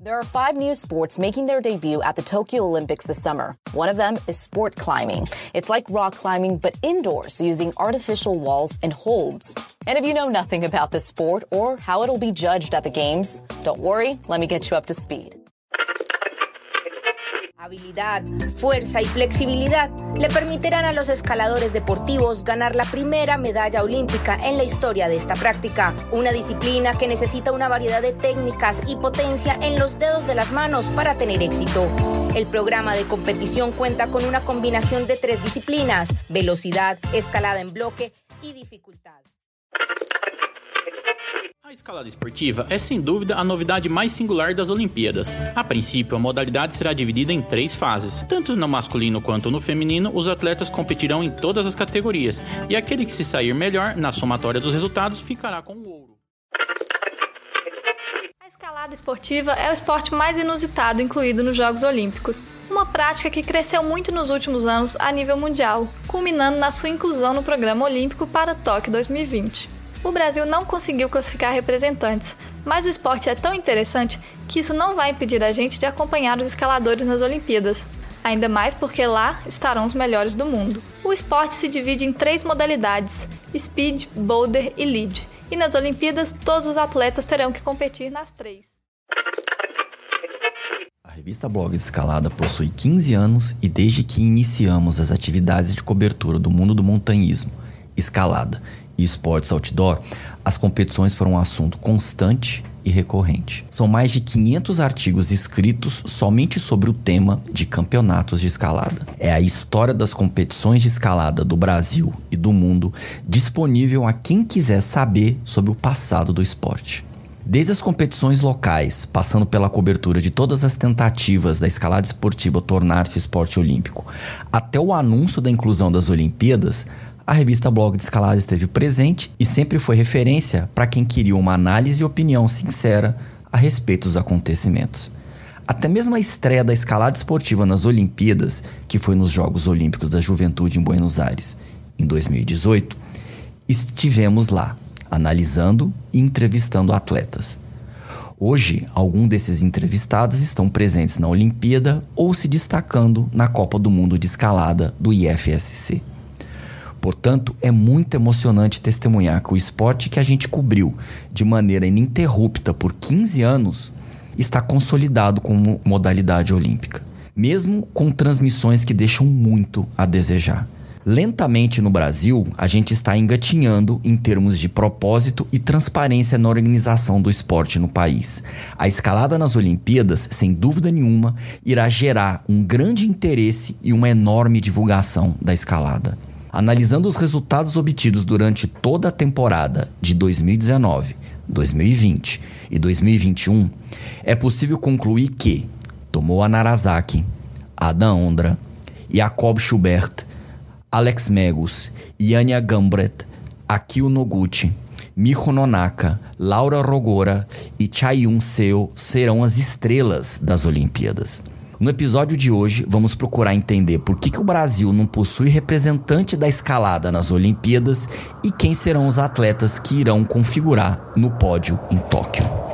There are five new sports making their debut at the Tokyo Olympics this summer. One of them is sport climbing. It's like rock climbing, but indoors using artificial walls and holds. And if you know nothing about this sport or how it'll be judged at the Games, don't worry, let me get you up to speed. Habilidad, fuerza y flexibilidad le permitirán a los escaladores deportivos ganar la primera medalla olímpica en la historia de esta práctica, una disciplina que necesita una variedad de técnicas y potencia en los dedos de las manos para tener éxito. El programa de competición cuenta con una combinación de tres disciplinas, velocidad, escalada en bloque y dificultad. A escalada esportiva é sem dúvida a novidade mais singular das Olimpíadas. A princípio, a modalidade será dividida em três fases. Tanto no masculino quanto no feminino, os atletas competirão em todas as categorias, e aquele que se sair melhor na somatória dos resultados ficará com o ouro. A escalada esportiva é o esporte mais inusitado incluído nos Jogos Olímpicos. Uma prática que cresceu muito nos últimos anos a nível mundial, culminando na sua inclusão no programa olímpico para Tóquio 2020. O Brasil não conseguiu classificar representantes, mas o esporte é tão interessante que isso não vai impedir a gente de acompanhar os escaladores nas Olimpíadas. Ainda mais porque lá estarão os melhores do mundo. O esporte se divide em três modalidades: speed, boulder e lead. E nas Olimpíadas, todos os atletas terão que competir nas três. A revista Blog de Escalada possui 15 anos e desde que iniciamos as atividades de cobertura do mundo do montanhismo, escalada e esportes outdoor, as competições foram um assunto constante e recorrente. São mais de 500 artigos escritos somente sobre o tema de campeonatos de escalada. É a história das competições de escalada do Brasil e do mundo disponível a quem quiser saber sobre o passado do esporte. Desde as competições locais, passando pela cobertura de todas as tentativas da escalada esportiva tornar-se esporte olímpico, até o anúncio da inclusão das Olimpíadas, a revista Blog de Escalada esteve presente e sempre foi referência para quem queria uma análise e opinião sincera a respeito dos acontecimentos. Até mesmo a estreia da escalada esportiva nas Olimpíadas, que foi nos Jogos Olímpicos da Juventude em Buenos Aires, em 2018, estivemos lá, analisando e entrevistando atletas. Hoje, alguns desses entrevistados estão presentes na Olimpíada ou se destacando na Copa do Mundo de Escalada do IFSC. Portanto, é muito emocionante testemunhar que o esporte que a gente cobriu de maneira ininterrupta por 15 anos está consolidado como modalidade olímpica, mesmo com transmissões que deixam muito a desejar. Lentamente no Brasil, a gente está engatinhando em termos de propósito e transparência na organização do esporte no país. A escalada nas Olimpíadas, sem dúvida nenhuma, irá gerar um grande interesse e uma enorme divulgação da escalada. Analisando os resultados obtidos durante toda a temporada de 2019, 2020 e 2021, é possível concluir que Tomoa Narazaki, Adam Ondra, Jacob Schubert, Alex Megus, Yania Gambret, Akio Noguchi, Miho Nonaka, Laura Rogora e Chayun Seo serão as estrelas das Olimpíadas. No episódio de hoje, vamos procurar entender por que, que o Brasil não possui representante da escalada nas Olimpíadas e quem serão os atletas que irão configurar no pódio em Tóquio.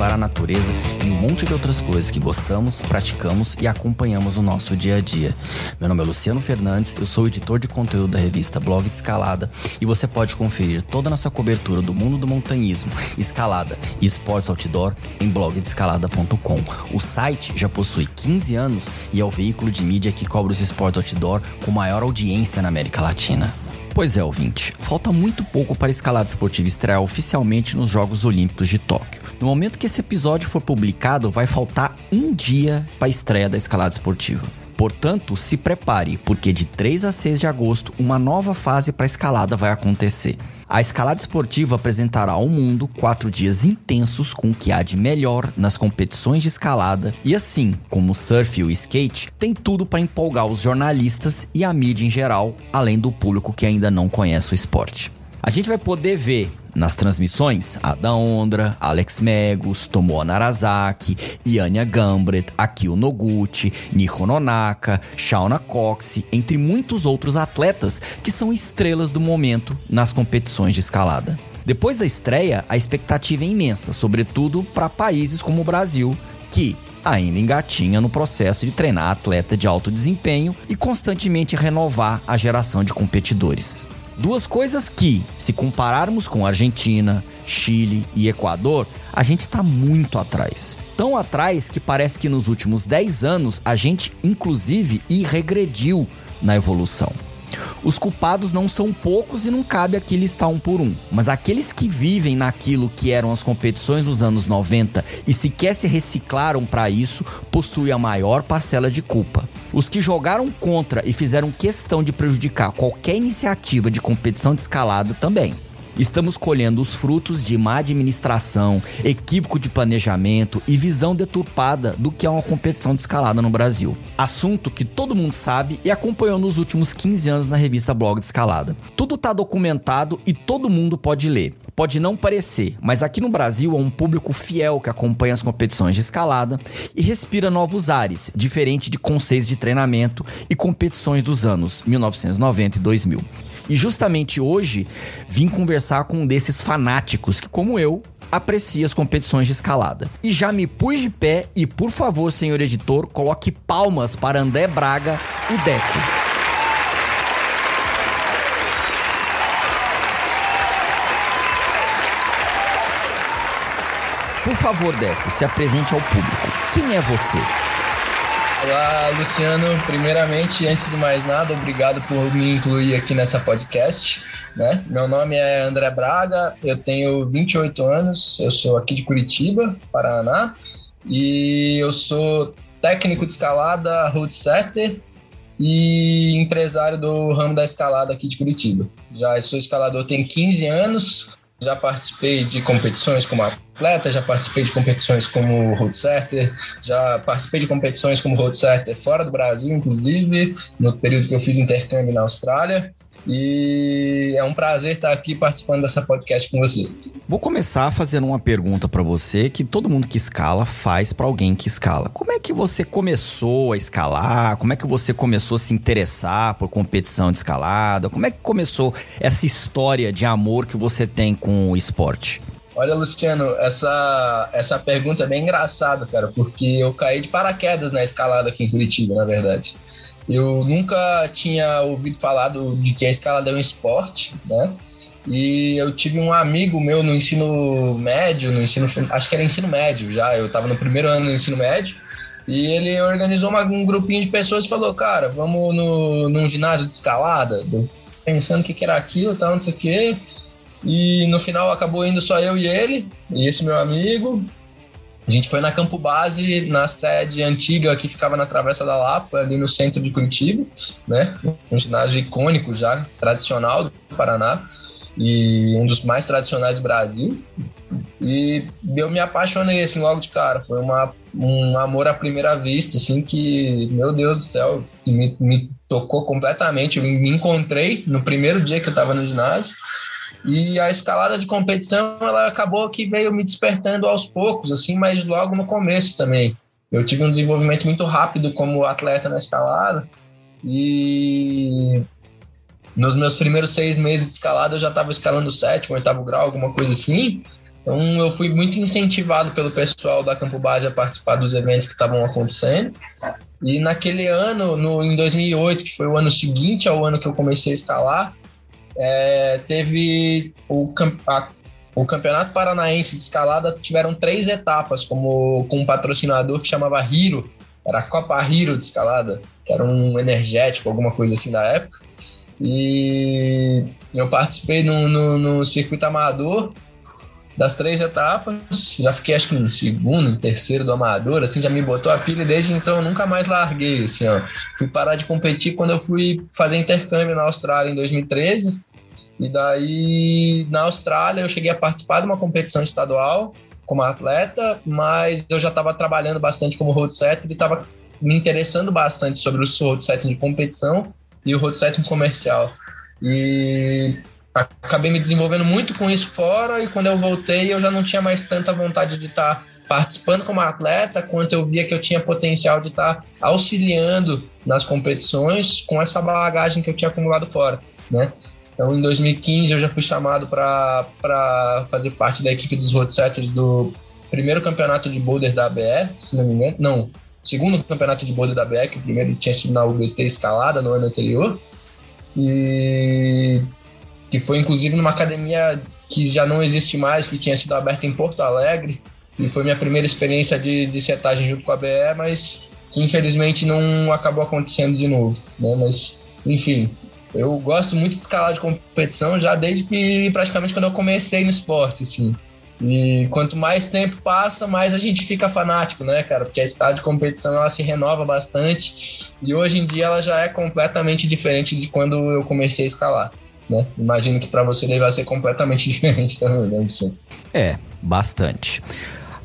Preservar a natureza e um monte de outras coisas que gostamos, praticamos e acompanhamos no nosso dia a dia. Meu nome é Luciano Fernandes, eu sou editor de conteúdo da revista Blog de Escalada e você pode conferir toda a nossa cobertura do mundo do montanhismo, escalada e esportes outdoor em blogdescalada.com. O site já possui 15 anos e é o veículo de mídia que cobre os esportes outdoor com maior audiência na América Latina. Pois é, ouvinte, falta muito pouco para a escalada esportiva estrear oficialmente nos Jogos Olímpicos de Tóquio. No momento que esse episódio for publicado, vai faltar um dia para a estreia da escalada esportiva. Portanto, se prepare, porque de 3 a 6 de agosto, uma nova fase para a escalada vai acontecer. A escalada esportiva apresentará ao mundo quatro dias intensos com o que há de melhor nas competições de escalada e assim como o surf e o skate, tem tudo para empolgar os jornalistas e a mídia em geral, além do público que ainda não conhece o esporte. A gente vai poder ver nas transmissões, Ada Ondra, Alex Megos, Tomoa Narazaki, Yanya Gambret, Akio Noguchi, Niho Nonaka, Shauna Cox, entre muitos outros atletas que são estrelas do momento nas competições de escalada. Depois da estreia, a expectativa é imensa, sobretudo para países como o Brasil, que ainda engatinha no processo de treinar atleta de alto desempenho e constantemente renovar a geração de competidores. Duas coisas que, se compararmos com Argentina, Chile e Equador, a gente está muito atrás. Tão atrás que parece que nos últimos 10 anos a gente, inclusive, regrediu na evolução. Os culpados não são poucos e não cabe aqui listar um por um. Mas aqueles que vivem naquilo que eram as competições nos anos 90 e sequer se reciclaram para isso, possuem a maior parcela de culpa. Os que jogaram contra e fizeram questão de prejudicar qualquer iniciativa de competição de também. Estamos colhendo os frutos de má administração, equívoco de planejamento e visão deturpada do que é uma competição de escalada no Brasil. Assunto que todo mundo sabe e acompanhou nos últimos 15 anos na revista Blog Escalada. Tudo está documentado e todo mundo pode ler. Pode não parecer, mas aqui no Brasil há um público fiel que acompanha as competições de escalada e respira novos ares, diferente de conceitos de treinamento e competições dos anos 1990 e 2000. E justamente hoje vim conversar com um desses fanáticos que, como eu, aprecia as competições de escalada. E já me pus de pé e, por favor, senhor editor, coloque palmas para André Braga, o Deco. Por favor, Deco, se apresente ao público. Quem é você? Olá, Luciano. Primeiramente, antes de mais nada, obrigado por me incluir aqui nessa podcast. Né? Meu nome é André Braga, eu tenho 28 anos, eu sou aqui de Curitiba, Paraná, e eu sou técnico de escalada, road setter e empresário do ramo da escalada aqui de Curitiba. Já sou escalador tem 15 anos, já participei de competições como atleta, já participei de competições como road setter, já participei de competições como road setter fora do Brasil, inclusive, no período que eu fiz intercâmbio na Austrália. E é um prazer estar aqui participando dessa podcast com você. Vou começar fazendo uma pergunta para você que todo mundo que escala faz para alguém que escala. Como é que você começou a escalar? Como é que você começou a se interessar por competição de escalada? Como é que começou essa história de amor que você tem com o esporte? Olha, Luciano, essa, essa pergunta é bem engraçada, cara, porque eu caí de paraquedas na escalada aqui em Curitiba, na verdade. Eu nunca tinha ouvido falar do, de que a escalada é um esporte, né? E eu tive um amigo meu no ensino médio, no ensino, acho que era ensino médio já, eu estava no primeiro ano do ensino médio, e ele organizou uma, um grupinho de pessoas e falou, cara, vamos no, num ginásio de escalada, pensando o que, que era aquilo, tal, não sei o quê. E no final acabou indo só eu e ele, e esse meu amigo. A gente foi na Campo Base, na sede antiga que ficava na Travessa da Lapa, ali no centro de Curitiba, né? Um ginásio icônico já, tradicional do Paraná e um dos mais tradicionais do Brasil. E eu me apaixonei assim logo de cara. Foi uma, um amor à primeira vista, assim, que, meu Deus do céu, me, me tocou completamente. Eu me encontrei no primeiro dia que eu estava no ginásio. E a escalada de competição, ela acabou que veio me despertando aos poucos, assim, mas logo no começo também. Eu tive um desenvolvimento muito rápido como atleta na escalada e nos meus primeiros seis meses de escalada eu já estava escalando sétimo, oitavo grau, alguma coisa assim. Então eu fui muito incentivado pelo pessoal da Campo Base a participar dos eventos que estavam acontecendo. E naquele ano, no, em 2008, que foi o ano seguinte ao ano que eu comecei a escalar, é, teve o, a, o Campeonato Paranaense de Escalada, tiveram três etapas como, com um patrocinador que chamava Hiro, era a Copa Hiro de Escalada, que era um energético, alguma coisa assim da época. E eu participei no, no, no circuito amador das três etapas. Já fiquei acho que em segundo, em terceiro do amador, assim, já me botou a pilha e desde então eu nunca mais larguei, assim, ó. Fui parar de competir quando eu fui fazer intercâmbio na Austrália em 2013. E daí, na Austrália, eu cheguei a participar de uma competição estadual como atleta, mas eu já estava trabalhando bastante como road setter e estava me interessando bastante sobre o road setting de competição e o road setting comercial. E acabei me desenvolvendo muito com isso fora e quando eu voltei eu já não tinha mais tanta vontade de estar tá participando como atleta, quanto eu via que eu tinha potencial de estar tá auxiliando nas competições com essa bagagem que eu tinha acumulado fora, né? Então, em 2015, eu já fui chamado para fazer parte da equipe dos road setters do primeiro campeonato de boulder da ABE, se não me engano. Não, segundo campeonato de boulder da ABE, que o primeiro tinha sido na UBT Escalada no ano anterior. E que foi inclusive numa academia que já não existe mais, que tinha sido aberta em Porto Alegre, e foi minha primeira experiência de, de setagem junto com a BE, mas que infelizmente não acabou acontecendo de novo, né? Mas, enfim, eu gosto muito de escalar de competição já desde que praticamente quando eu comecei no esporte, assim. E quanto mais tempo passa, mais a gente fica fanático, né, cara? Porque a escala de competição ela se renova bastante e hoje em dia ela já é completamente diferente de quando eu comecei a escalar. Né? Imagino que para você deve ser completamente diferente também, né? Isso. É, bastante.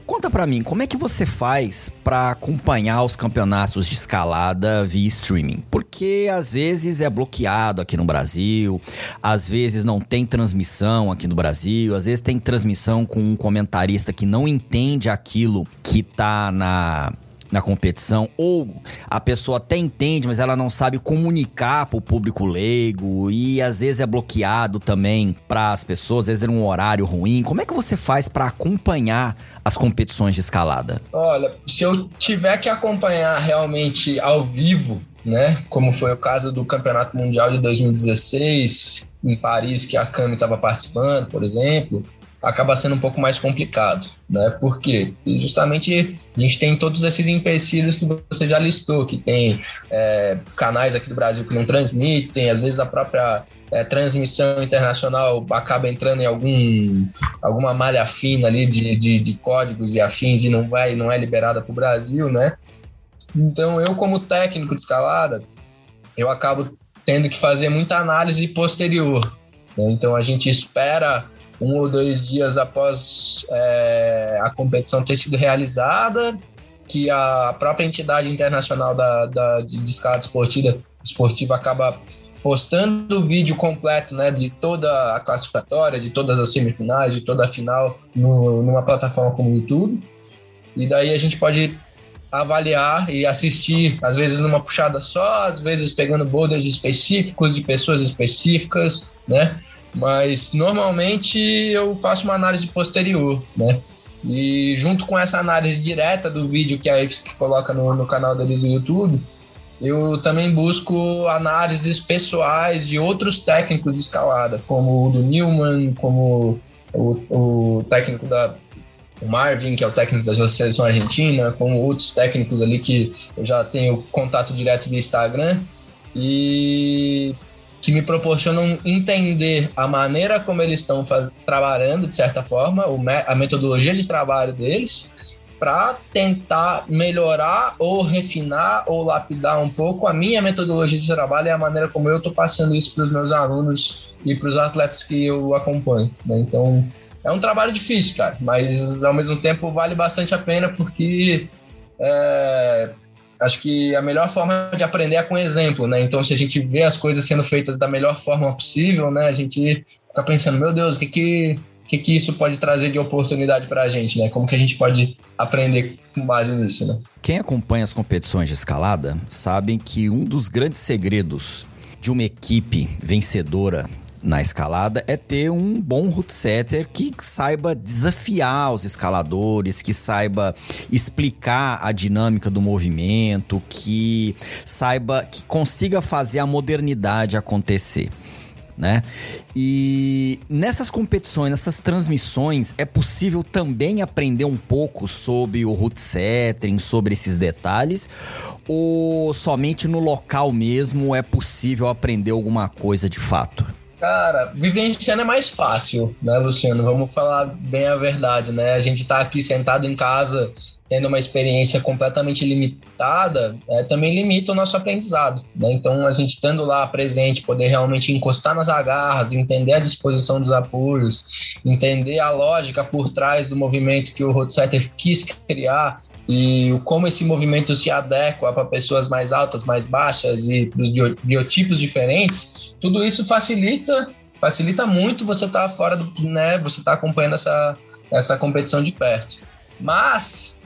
Conta para mim, como é que você faz para acompanhar os campeonatos de escalada via streaming? Porque às vezes é bloqueado aqui no Brasil, às vezes não tem transmissão aqui no Brasil, às vezes tem transmissão com um comentarista que não entende aquilo que tá na na competição, ou a pessoa até entende, mas ela não sabe comunicar para o público leigo e às vezes é bloqueado também para as pessoas, às vezes é um horário ruim. Como é que você faz para acompanhar as competições de escalada? Olha, se eu tiver que acompanhar realmente ao vivo, né, como foi o caso do Campeonato Mundial de 2016 em Paris que a Cami estava participando, por exemplo, acaba sendo um pouco mais complicado, né? Porque justamente a gente tem todos esses empecilhos que você já listou, que tem é, canais aqui do Brasil que não transmitem, às vezes a própria é, transmissão internacional acaba entrando em algum, alguma malha fina ali de, de, de códigos e afins e não vai, não é liberada para o Brasil, né? Então eu como técnico de escalada, eu acabo tendo que fazer muita análise posterior. Né? Então a gente espera um ou dois dias após é, a competição ter sido realizada, que a própria entidade internacional da, da de, escala esportiva, esportiva acaba postando o vídeo completo né, de toda a classificatória, de todas as semifinais, de toda a final no, numa plataforma como o YouTube. E daí a gente pode avaliar e assistir, às vezes numa puxada só, às vezes pegando boulders específicos de pessoas específicas, né? Mas normalmente eu faço uma análise posterior, né? E junto com essa análise direta do vídeo que a IFSC coloca no, no canal deles do YouTube, eu também busco análises pessoais de outros técnicos de escalada, como o do Newman, como o, o técnico da o Marvin, que é o técnico da seleção argentina, como outros técnicos ali que eu já tenho contato direto via Instagram. E que me proporcionam entender a maneira como eles estão trabalhando, de certa forma, a metodologia de trabalho deles, para tentar melhorar ou refinar ou lapidar um pouco a minha metodologia de trabalho e a maneira como eu estou passando isso para os meus alunos e para os atletas que eu acompanho. Né? Então, é um trabalho difícil, cara, mas ao mesmo tempo vale bastante a pena porque é, acho que a melhor forma de aprender é com exemplo, né? Então, se a gente vê as coisas sendo feitas da melhor forma possível, né? A gente fica pensando, meu Deus, o que que, que, que isso pode trazer de oportunidade para a gente, né? Como que a gente pode aprender com base nisso, né? Quem acompanha as competições de escalada sabem que um dos grandes segredos de uma equipe vencedora na escalada é ter um bom root setter que saiba desafiar os escaladores, que saiba explicar a dinâmica do movimento, que saiba que consiga fazer a modernidade acontecer. Né? E nessas competições, nessas transmissões, é possível também aprender um pouco sobre o root setting, sobre esses detalhes, ou somente no local mesmo é possível aprender alguma coisa de fato? Cara, vivenciando é mais fácil, né, Luciano? Vamos falar bem a verdade, né? A gente tá aqui sentado em casa tendo uma experiência completamente limitada, é, também limita o nosso aprendizado. Né? Então, a gente estando lá presente, poder realmente encostar nas agarras, entender a disposição dos apoios, entender a lógica por trás do movimento que o Roadsetter quis criar e como esse movimento se adequa para pessoas mais altas, mais baixas e para os biotipos diferentes, tudo isso facilita facilita muito você estar tá fora do, né, você tá acompanhando essa, essa competição de perto. Mas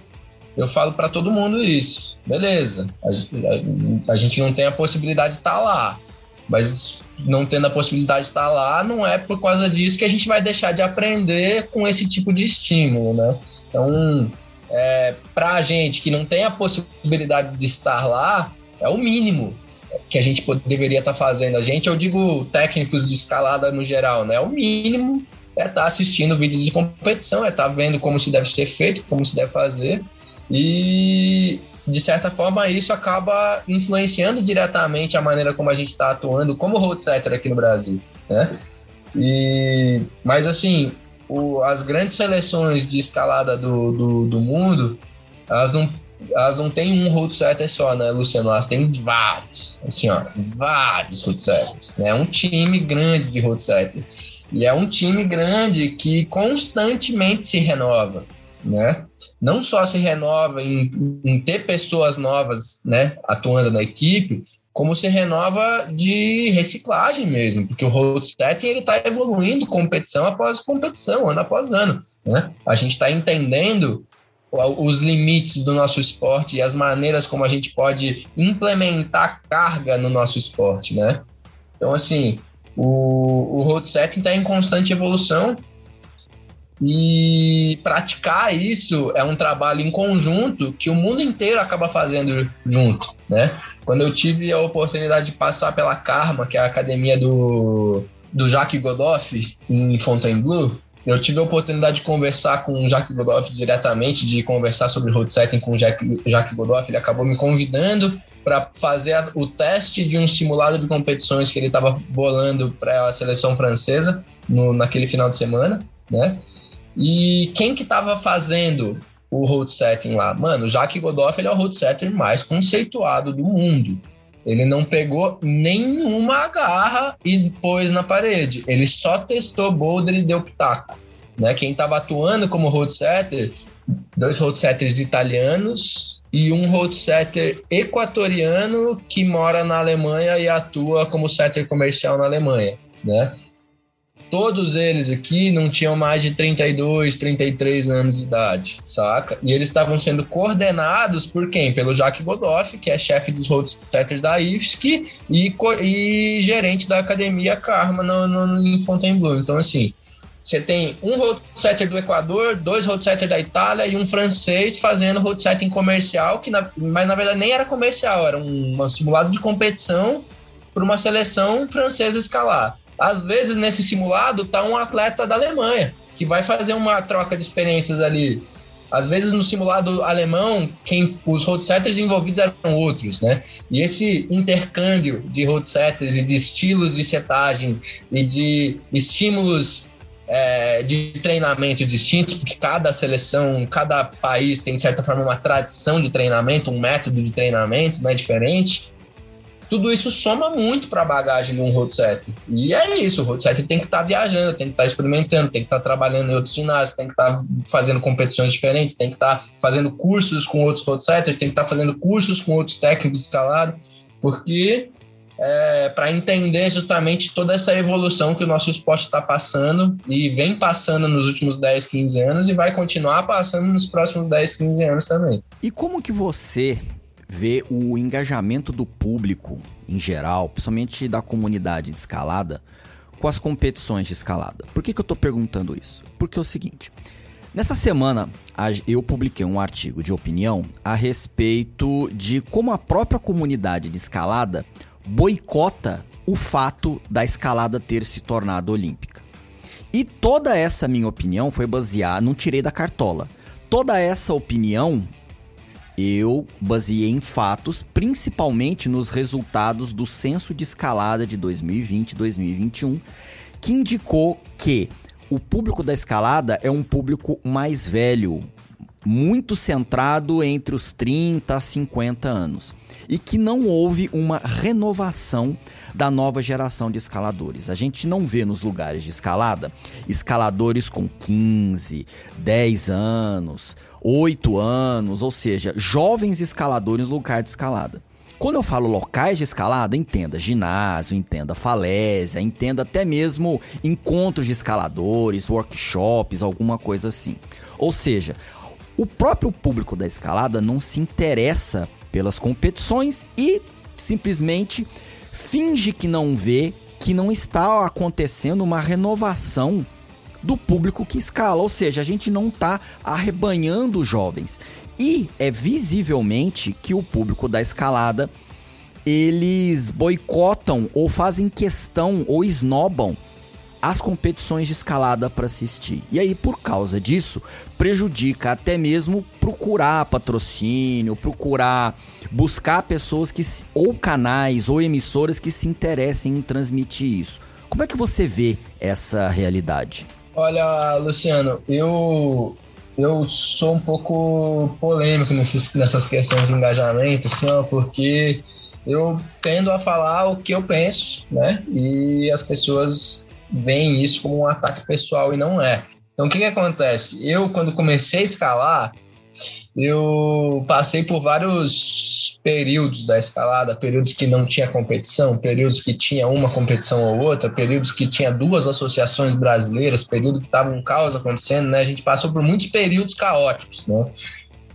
eu falo para todo mundo isso. Beleza, a, a, a, gente não tem a possibilidade de estar tá lá, mas não tendo a possibilidade de estar tá lá, não é por causa disso que a gente vai deixar de aprender com esse tipo de estímulo, né? Então, é, para a gente que não tem a possibilidade de estar lá, é o mínimo que a gente deveria estar tá fazendo. A gente, eu digo técnicos de escalada no geral, né? O mínimo é estar tá assistindo vídeos de competição, é estar tá vendo como se deve ser feito, como se deve fazer e, de certa forma, isso acaba influenciando diretamente a maneira como a gente está atuando como road setter aqui no Brasil, né? E, mas, assim, o, as grandes seleções de escalada do, do, do mundo, elas não elas não têm um road setter só, né, Luciano? Elas têm vários, assim, ó, vários road setters. Né? Um time grande de road setter. E é um time grande que constantemente se renova né? Não só se renova em, em ter pessoas novas, né, atuando na equipe, como se renova de reciclagem mesmo, porque o road setting ele está evoluindo competição após competição, ano após ano. Né? A gente está entendendo os limites do nosso esporte e as maneiras como a gente pode implementar carga no nosso esporte, né? Então, assim, o, o road setting está em constante evolução e praticar isso é um trabalho em conjunto que o mundo inteiro acaba fazendo junto, né? Quando eu tive a oportunidade de passar pela Karma, que é a academia do, do Jacques Godoff, em Fontainebleau, eu tive a oportunidade de conversar com o Jacques Godoff diretamente, de conversar sobre road setting com o Jacques Godoff. Ele acabou me convidando para fazer o teste de um simulado de competições que ele estava bolando para a seleção francesa no, naquele final de semana, né? E quem que tava fazendo o road setting lá? Mano, o Jacques Godoff ele é o road setter mais conceituado do mundo. Ele não pegou nenhuma garra e pôs na parede. Ele só testou boulder e deu pitaco. Né? Quem estava atuando como road setter, dois road setters italianos e um road setter equatoriano que mora na Alemanha e atua como setter comercial na Alemanha, né? Todos eles aqui não tinham mais de 32, 33 anos de idade, saca? E eles estavam sendo coordenados por quem? Pelo Jacques Godoff, que é chefe dos roadsetters da IFSC e, e gerente da Academia Karma no, no, em Fontainebleau. Então, assim, você tem um roadsetter do Equador, dois roadsetters da Itália e um francês fazendo roadsetting comercial, que na, mas na verdade nem era comercial, era um, um simulado de competição para uma seleção francesa escalar. Às vezes, nesse simulado, tá um atleta da Alemanha, que vai fazer uma troca de experiências ali. Às vezes, no simulado alemão, quem os roadsetters envolvidos eram outros, né? E esse intercâmbio de roadsetters e de estilos de setagem e de estímulos é, de treinamento distintos, porque cada seleção, cada país tem, de certa forma, uma tradição de treinamento, um método de treinamento né, diferente tudo isso soma muito para a bagagem de um road set. E é isso, o road set tem que estar tá viajando, tem que estar tá experimentando, tem que estar tá trabalhando em outros ginásios, tem que estar tá fazendo competições diferentes, tem que estar tá fazendo cursos com outros road setters, tem que estar tá fazendo cursos com outros técnicos escalados, porque é, para entender justamente toda essa evolução que o nosso esporte está passando e vem passando nos últimos 10, 15 anos e vai continuar passando nos próximos 10, 15 anos também. E como que você ver o engajamento do público em geral, principalmente da comunidade de escalada, com as competições de escalada. Por que, que eu estou perguntando isso? Porque é o seguinte. Nessa semana, eu publiquei um artigo de opinião a respeito de como a própria comunidade de escalada boicota o fato da escalada ter se tornado olímpica. E toda essa minha opinião foi baseada, não tirei da cartola. Toda essa opinião Eu baseei em fatos, principalmente nos resultados do censo de escalada de 2020 e 2021, que indicou que o público da escalada é um público mais velho, muito centrado entre os 30 a 50 anos, e que não houve uma renovação da nova geração de escaladores. A gente não vê nos lugares de escalada escaladores com 15, 10 anos, 8 anos, ou seja, jovens escaladores no lugar de escalada. Quando eu falo locais de escalada, entenda ginásio, entenda falésia, entenda até mesmo encontros de escaladores, workshops, alguma coisa assim. Ou seja, o próprio público da escalada não se interessa pelas competições e simplesmente finge que não vê que não está acontecendo uma renovação do público que escala, ou seja, a gente não está arrebanhando jovens. E é visivelmente que o público da escalada eles boicotam ou fazem questão ou esnobam as competições de escalada para assistir. E aí, por causa disso, prejudica até mesmo procurar patrocínio, procurar buscar pessoas que ou canais ou emissoras que se interessem em transmitir isso. Como é que você vê essa realidade? Olha, Luciano, eu eu sou um pouco polêmico nesses, nessas questões de engajamento, assim, ó, porque eu tendo a falar o que eu penso, né? E as pessoas veem isso como um ataque pessoal e não é. Então, o que, que acontece? Eu, quando comecei a escalar, eu passei por vários períodos da escalada, períodos que não tinha competição, períodos que tinha uma competição ou outra, períodos que tinha duas associações brasileiras, período que estava um caos acontecendo, né? A gente passou por muitos períodos caóticos, né?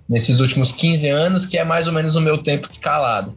Nesses últimos 15 anos, que é mais ou menos o meu tempo de escalada.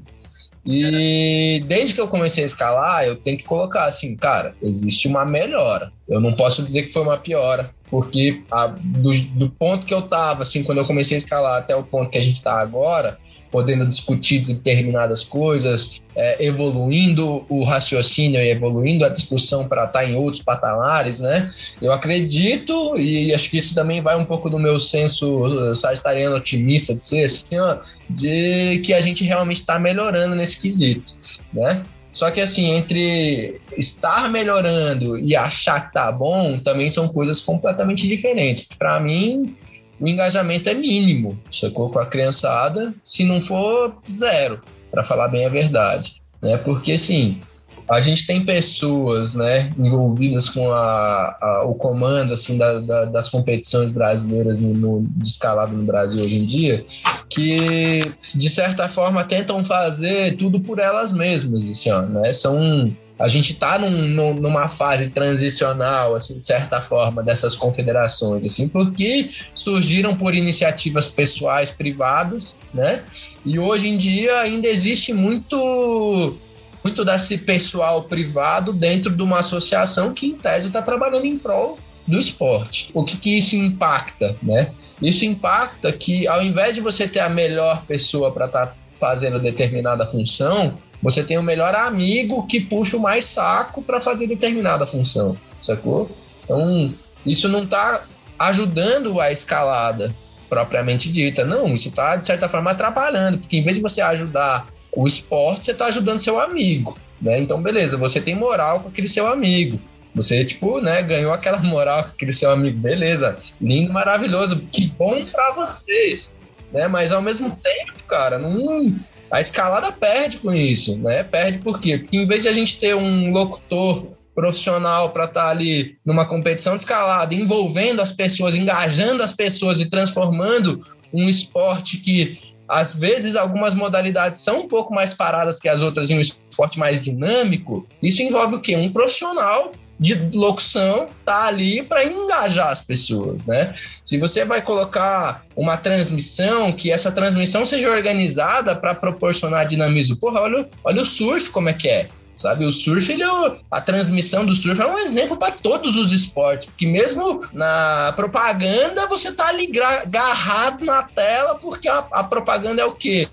E desde que eu comecei a escalar, eu tenho que colocar assim, cara, existe uma melhora. Eu não posso dizer que foi uma piora, porque a, do, do, ponto que eu tava, assim, quando eu comecei a escalar até o ponto que a gente tá agora, podendo discutir determinadas coisas, é, evoluindo o raciocínio e evoluindo a discussão para estar tá em outros patamares, né? Eu acredito, e acho que isso também vai um pouco do meu senso sagitariano otimista de ser assim, ó, de que a gente realmente está melhorando nesse quesito, né? Só que assim, entre estar melhorando e achar que tá bom, também são coisas completamente diferentes. Para mim, o engajamento é mínimo, sacou? Com a criançada, se não for zero, para falar bem a verdade. Né? Porque, assim, a gente tem pessoas né, envolvidas com a, a o comando assim, da, da, das competições brasileiras no, no, escalado no Brasil hoje em dia, que, de certa forma, tentam fazer tudo por elas mesmas. Assim, ó, né? São a gente está num, numa fase transicional, assim, de certa forma, dessas confederações, assim, porque surgiram por iniciativas pessoais, privadas, né? E hoje em dia ainda existe muito muito desse pessoal privado dentro de uma associação que, em tese, está trabalhando em prol do esporte. O que, que isso impacta, né? Isso impacta que, ao invés de você ter a melhor pessoa para estar tá fazendo determinada função, você tem o melhor amigo que puxa o mais saco para fazer determinada função, sacou? Então, isso não está ajudando a escalada propriamente dita. Não, isso está, de certa forma, atrapalhando, porque em vez de você ajudar o esporte, você está ajudando seu amigo, né? Então, beleza, você tem moral com aquele seu amigo. Você, tipo, né, ganhou aquela moral com aquele seu amigo, beleza, lindo, maravilhoso, que bom para vocês né? Mas ao mesmo tempo, cara, não, a escalada perde com isso, né? Perde por quê? Porque em vez de a gente ter um locutor profissional para estar tá ali numa competição de escalada, envolvendo as pessoas, engajando as pessoas e transformando um esporte que às vezes algumas modalidades são um pouco mais paradas que as outras em um esporte mais dinâmico, isso envolve o quê? Um profissional de locução tá ali para engajar as pessoas, né? Se você vai colocar uma transmissão, que essa transmissão seja organizada para proporcionar dinamismo, porra, olha, olha o surf como é que é. Sabe, o surf, ele é o, a transmissão do surf é um exemplo para todos os esportes, porque mesmo na propaganda você tá ali agarrado na tela, porque a, a, propaganda é o quê?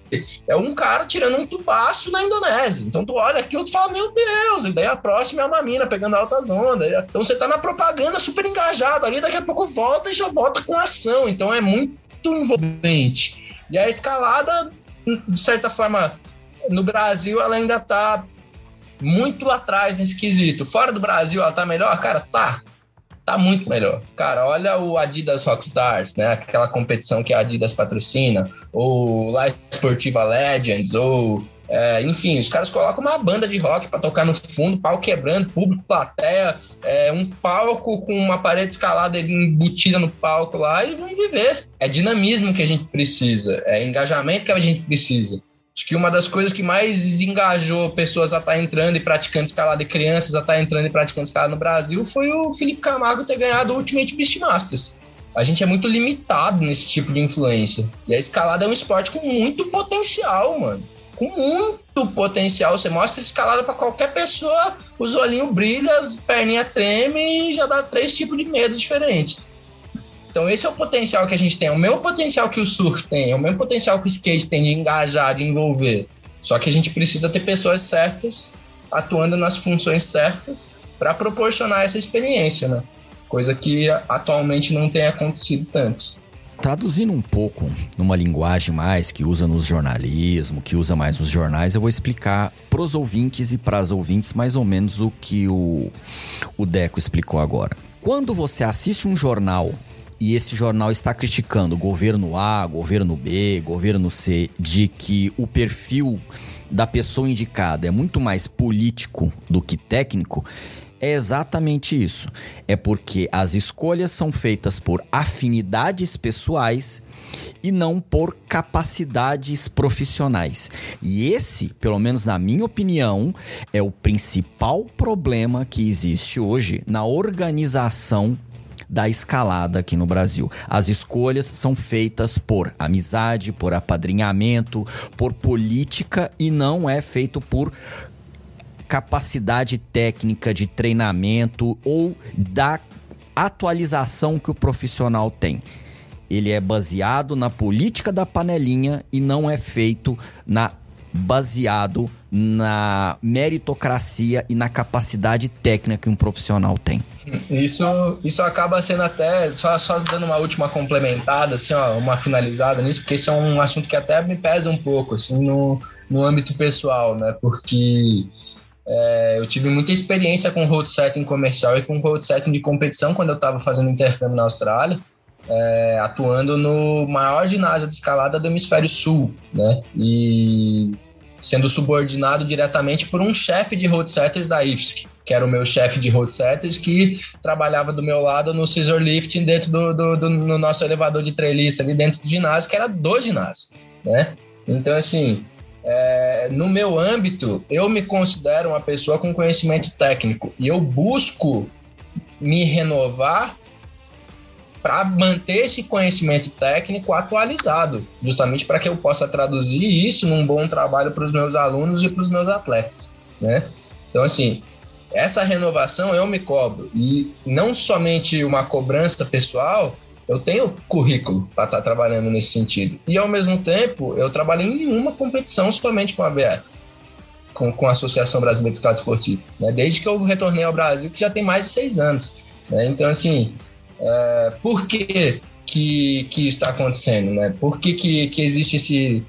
É um cara tirando um tubaço na Indonésia. Então tu olha aquilo e fala, meu Deus, e daí a próxima é uma mina pegando altas ondas. Então você tá na propaganda super engajado ali, daqui a pouco volta e já volta com ação. Então é muito envolvente. E a escalada, de certa forma, no Brasil, ela ainda está muito atrás nesse quesito. Fora do Brasil, ela tá melhor? Cara, tá. Tá muito melhor. Cara, olha o Adidas Rockstars, né? Aquela competição que a Adidas patrocina, ou La Esportiva Legends, ou é, enfim, os caras colocam uma banda de rock para tocar no fundo, pau quebrando, público, plateia, é, um palco com uma parede escalada embutida no palco lá e vão viver. É dinamismo que a gente precisa, é engajamento que a gente precisa. Acho que uma das coisas que mais engajou pessoas a estar tá entrando e praticando escalada e crianças a estar tá entrando e praticando escalada no Brasil foi o Felipe Camargo ter ganhado o Ultimate Beastmasters. A gente é muito limitado nesse tipo de influência. E a escalada é um esporte com muito potencial, mano com muito potencial. Você mostra escalada para qualquer pessoa, os olhinhos brilham, as perninhas tremem e já dá três tipos de medo diferentes. Então, esse é o potencial que a gente tem. O mesmo potencial que o surf tem, o mesmo potencial que o skate tem de engajar, de envolver. Só que a gente precisa ter pessoas certas, atuando nas funções certas, para proporcionar essa experiência, né? Coisa que atualmente não tem acontecido tanto. Traduzindo um pouco numa linguagem mais que usa no jornalismo, que usa mais nos jornais, eu vou explicar para os ouvintes e para as ouvintes mais ou menos o que o, o Deco explicou agora. Quando você assiste um jornal e esse jornal está criticando governo A, governo B, governo C, de que o perfil da pessoa indicada é muito mais político do que técnico, é exatamente isso. É porque as escolhas são feitas por afinidades pessoais e não por capacidades profissionais. E esse, pelo menos na minha opinião, é o principal problema que existe hoje na organização da escalada aqui no Brasil. As escolhas são feitas por amizade, por apadrinhamento, por política e não é feito por capacidade técnica de treinamento ou da atualização que o profissional tem. Ele é baseado na política da panelinha e não é feito na baseado na meritocracia e na capacidade técnica que um profissional tem. Isso, isso acaba sendo até, só, só dando uma última complementada, assim, ó, uma finalizada nisso, porque esse é um assunto que até me pesa um pouco, assim, no, no âmbito pessoal, né? Porque é, eu tive muita experiência com road setting comercial e com road setting de competição quando eu estava fazendo intercâmbio na Austrália, é, atuando no maior ginásio de escalada do hemisfério sul, né? E sendo subordinado diretamente por um chefe de road setters da IFSC, que era o meu chefe de road setters, que trabalhava do meu lado no scissor lifting dentro do, do, do no nosso elevador de treliça ali dentro do ginásio, que era do ginásio, né? Então, assim, é, no meu âmbito, eu me considero uma pessoa com conhecimento técnico e eu busco me renovar para manter esse conhecimento técnico atualizado, justamente para que eu possa traduzir isso num bom trabalho para os meus alunos e para os meus atletas, né? Então, assim, essa renovação eu me cobro e não somente uma cobrança pessoal, eu tenho currículo para estar tá trabalhando nesse sentido. E ao mesmo tempo, eu trabalhei em uma competição somente com a BR, com, com a Associação Brasileira de Escalada Esportiva, né? desde que eu retornei ao Brasil, que já tem mais de seis anos. Né? Então, assim, é, por que, que, que isso está acontecendo? Né? Por que, que, que existe esse,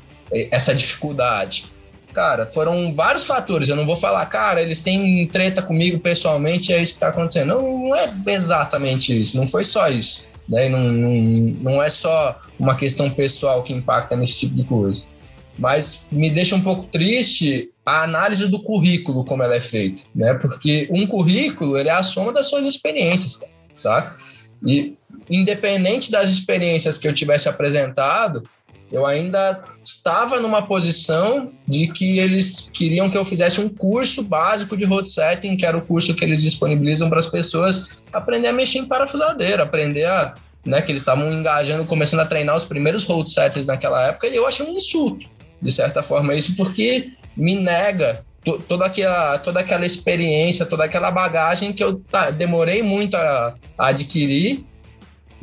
essa dificuldade? Cara, foram vários fatores. Eu não vou falar, cara, eles têm treta comigo pessoalmente, é isso que está acontecendo. Não, não é exatamente isso, não foi só isso. Né? Não, não, não é só uma questão pessoal que impacta nesse tipo de coisa. Mas me deixa um pouco triste a análise do currículo, como ela é feita, né? Porque um currículo ele é a soma das suas experiências, sabe? E independente das experiências que eu tivesse apresentado, eu ainda estava numa posição de que eles queriam que eu fizesse um curso básico de road setting, que era o curso que eles disponibilizam para as pessoas aprender a mexer em parafusadeira, aprender a, né, que eles estavam engajando, começando a treinar os primeiros road setters naquela época, e eu achei um insulto, de certa forma, isso porque me nega toda aquela, toda aquela experiência, toda aquela bagagem que eu demorei muito a, a adquirir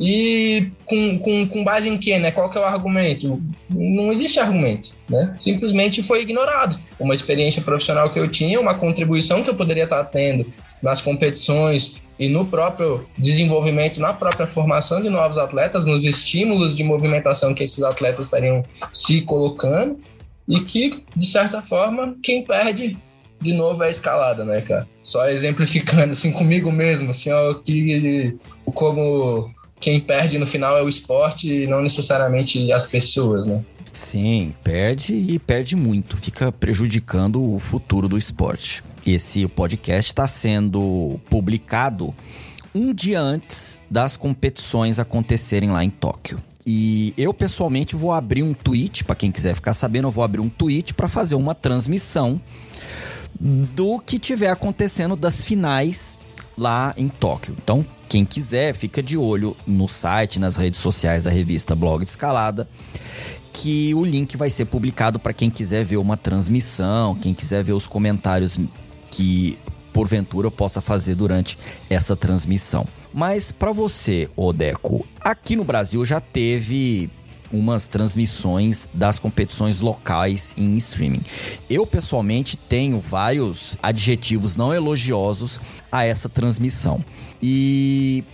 E com, com, com base em quê, né? Qual que é o argumento? Não existe argumento, né? Simplesmente foi ignorado. Uma experiência profissional que eu tinha, uma contribuição que eu poderia estar tendo nas competições e no próprio desenvolvimento, na própria formação de novos atletas, nos estímulos de movimentação que esses atletas estariam se colocando e que, de certa forma, quem perde de novo é a escalada, né, cara? Só exemplificando assim comigo mesmo, assim, ó, que como quem perde no final é o esporte e não necessariamente as pessoas, né? Sim, perde e perde muito, fica prejudicando o futuro do esporte. Esse podcast está sendo publicado um dia antes das competições acontecerem lá em Tóquio. E eu pessoalmente vou abrir um tweet, para quem quiser ficar sabendo, eu vou abrir um tweet para fazer uma transmissão do que tiver acontecendo das finais lá em Tóquio. Então, quem quiser, fica de olho no site, nas redes sociais da revista Blog de Escalada, que o link vai ser publicado para quem quiser ver uma transmissão, quem quiser ver os comentários que porventura eu possa fazer durante essa transmissão. Mas para você, Odeco, aqui no Brasil já teve umas transmissões das competições locais em streaming. Eu pessoalmente tenho vários adjetivos não elogiosos a essa transmissão. E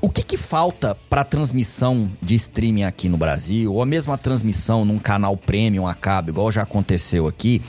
o que, que falta para transmissão de streaming aqui no Brasil, ou a mesma transmissão num canal premium a cabo, igual já aconteceu aqui,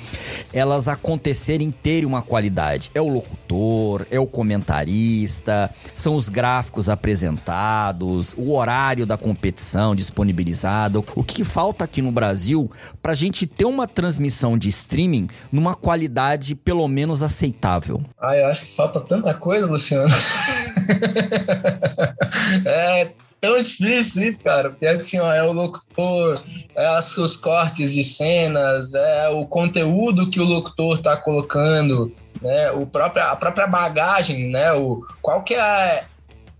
elas acontecerem ter uma qualidade? É o locutor, é o comentarista, são os gráficos apresentados, o horário da competição disponibilizado. O que, que falta aqui no Brasil para a gente ter uma transmissão de streaming numa qualidade pelo menos aceitável? Ah, eu acho que falta tanta coisa, Luciano. é tão difícil isso, cara, porque assim, ó, é o locutor, é os cortes de cenas, é o conteúdo que o locutor tá colocando, né, o próprio, a própria bagagem, né, o, qual que é,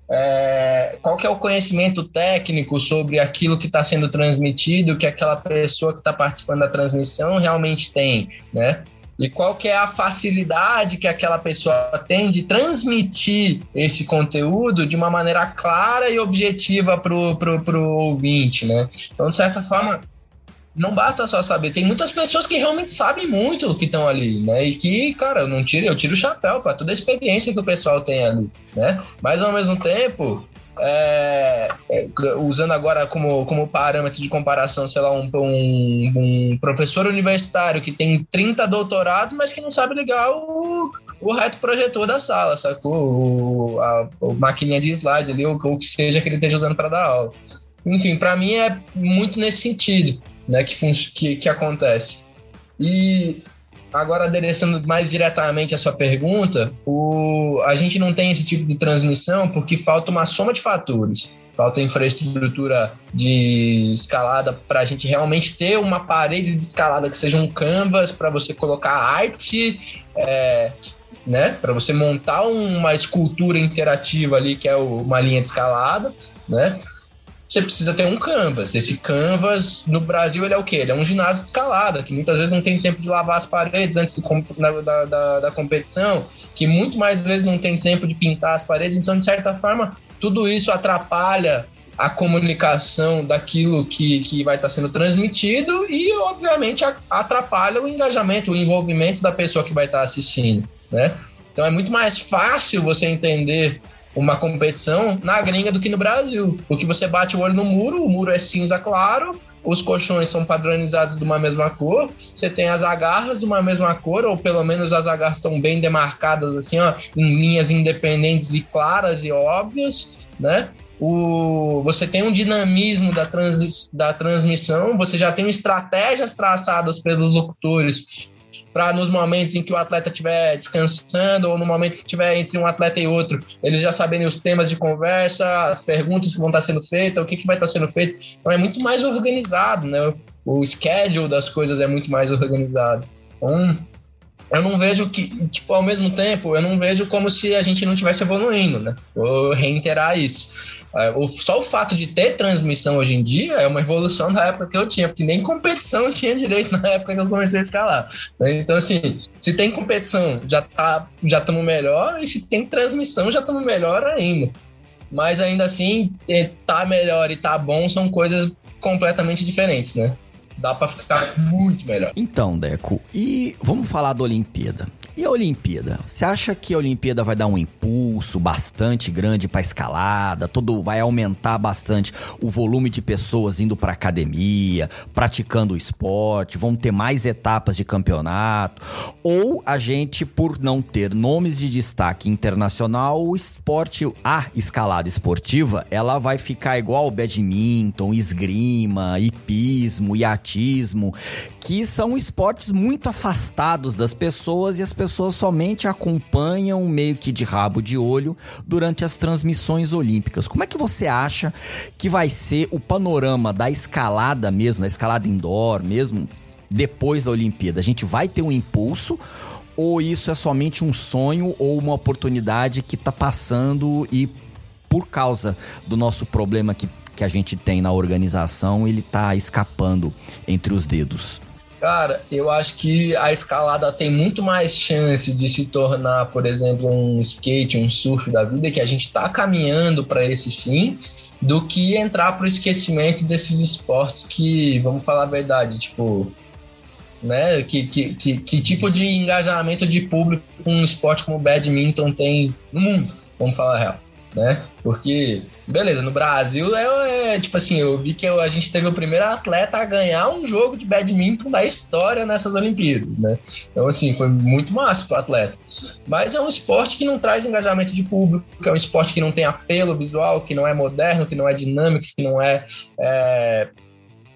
é qual que é o conhecimento técnico sobre aquilo que está sendo transmitido, que aquela pessoa que está participando da transmissão realmente tem, né? E qual que é a facilidade que aquela pessoa tem de transmitir esse conteúdo de uma maneira clara e objetiva para o pro, pro ouvinte, né? Então, de certa forma, não basta só saber. Tem muitas pessoas que realmente sabem muito o que estão ali, né? E que, cara, eu não tiro, eu tiro o chapéu para toda a experiência que o pessoal tem ali, né? Mas ao mesmo tempo, é, usando agora como, como parâmetro de comparação, sei lá, um, um, um, professor universitário que tem 30 doutorados, mas que não sabe ligar o, o reto projetor da sala, sacou? O, a, a maquininha de slide ali, ou o que seja que ele esteja usando para dar aula. Enfim, para mim é muito nesse sentido né, que, que, que acontece. E Agora, adereçando mais diretamente a sua pergunta, o, a gente não tem esse tipo de transmissão porque falta uma soma de fatores. Falta infraestrutura de escalada para a gente realmente ter uma parede de escalada que seja um canvas para você colocar arte, é, né? Para você montar uma escultura interativa ali, que é uma linha de escalada, né? Você precisa ter um canvas. Esse canvas, no Brasil, ele é o quê? Ele é um ginásio de escalada, que muitas vezes não tem tempo de lavar as paredes antes da, da, da, da, competição, que muito mais vezes não tem tempo de pintar as paredes. Então, de certa forma, tudo isso atrapalha a comunicação daquilo que, que vai estar sendo transmitido e, obviamente, atrapalha o engajamento, o envolvimento da pessoa que vai estar assistindo, né? Então, é muito mais fácil você entender uma competição na gringa do que no Brasil. Porque você bate o olho no muro, o muro é cinza claro, os colchões são padronizados de uma mesma cor, você tem as agarras de uma mesma cor, ou pelo menos as agarras estão bem demarcadas, assim, ó, em linhas independentes e claras e óbvias, né? O, você tem um dinamismo da, trans, da transmissão, você já tem estratégias traçadas pelos locutores para nos momentos em que o atleta estiver descansando ou no momento que estiver entre um atleta e outro, eles já saberem os temas de conversa, as perguntas que vão estar sendo feitas, o que, que vai estar sendo feito. Então é muito mais organizado, né? O schedule das coisas é muito mais organizado. Então, eu não vejo que, tipo, ao mesmo tempo, eu não vejo como se a gente não estivesse evoluindo, né? Vou reiterar isso. É, só o fato de ter transmissão hoje em dia é uma evolução da época que eu tinha, porque nem competição eu tinha direito na época que eu comecei a escalar. Né? Então, assim, se tem competição, já tá, já estamos melhor, e se tem transmissão, já estamos melhor ainda. mas ainda assim, tá melhor e tá bom são coisas completamente diferentes, né? Dá para ficar muito melhor. Então, Deco, e vamos falar da Olimpíada. E a Olimpíada? Você acha que a Olimpíada vai dar um impulso bastante grande para escalada? Todo vai aumentar bastante o volume de pessoas indo para academia, praticando o esporte, vão ter mais etapas de campeonato? Ou a gente por não ter nomes de destaque internacional, o esporte, a escalada esportiva, ela vai ficar igual badminton, esgrima, hipismo, iatismo, que são esportes muito afastados das pessoas e as pessoas somente acompanham meio que de rabo de olho durante as transmissões olímpicas. Como é que você acha que vai ser o panorama da escalada mesmo, da escalada indoor mesmo, depois da Olimpíada? A gente vai ter um impulso ou isso é somente um sonho ou uma oportunidade que está passando e por causa do nosso problema que, que a gente tem na organização, ele está escapando entre os dedos? Cara, eu acho que a escalada tem muito mais chance de se tornar, por exemplo, um skate, um surf da vida, que a gente está caminhando para esse fim, do que entrar para o esquecimento desses esportes que, vamos falar a verdade, tipo, né? Que, que, que, que tipo de engajamento de público um esporte como o badminton tem no mundo, vamos falar a real né? Porque, beleza, no Brasil é, é, tipo assim, eu vi que a gente teve o primeiro atleta a ganhar um jogo de badminton da história nessas Olimpíadas, né? Então, assim, foi muito massa pro atleta. Mas é um esporte que não traz engajamento de público, é um esporte que não tem apelo visual, que não é moderno, que não é dinâmico, que não é, é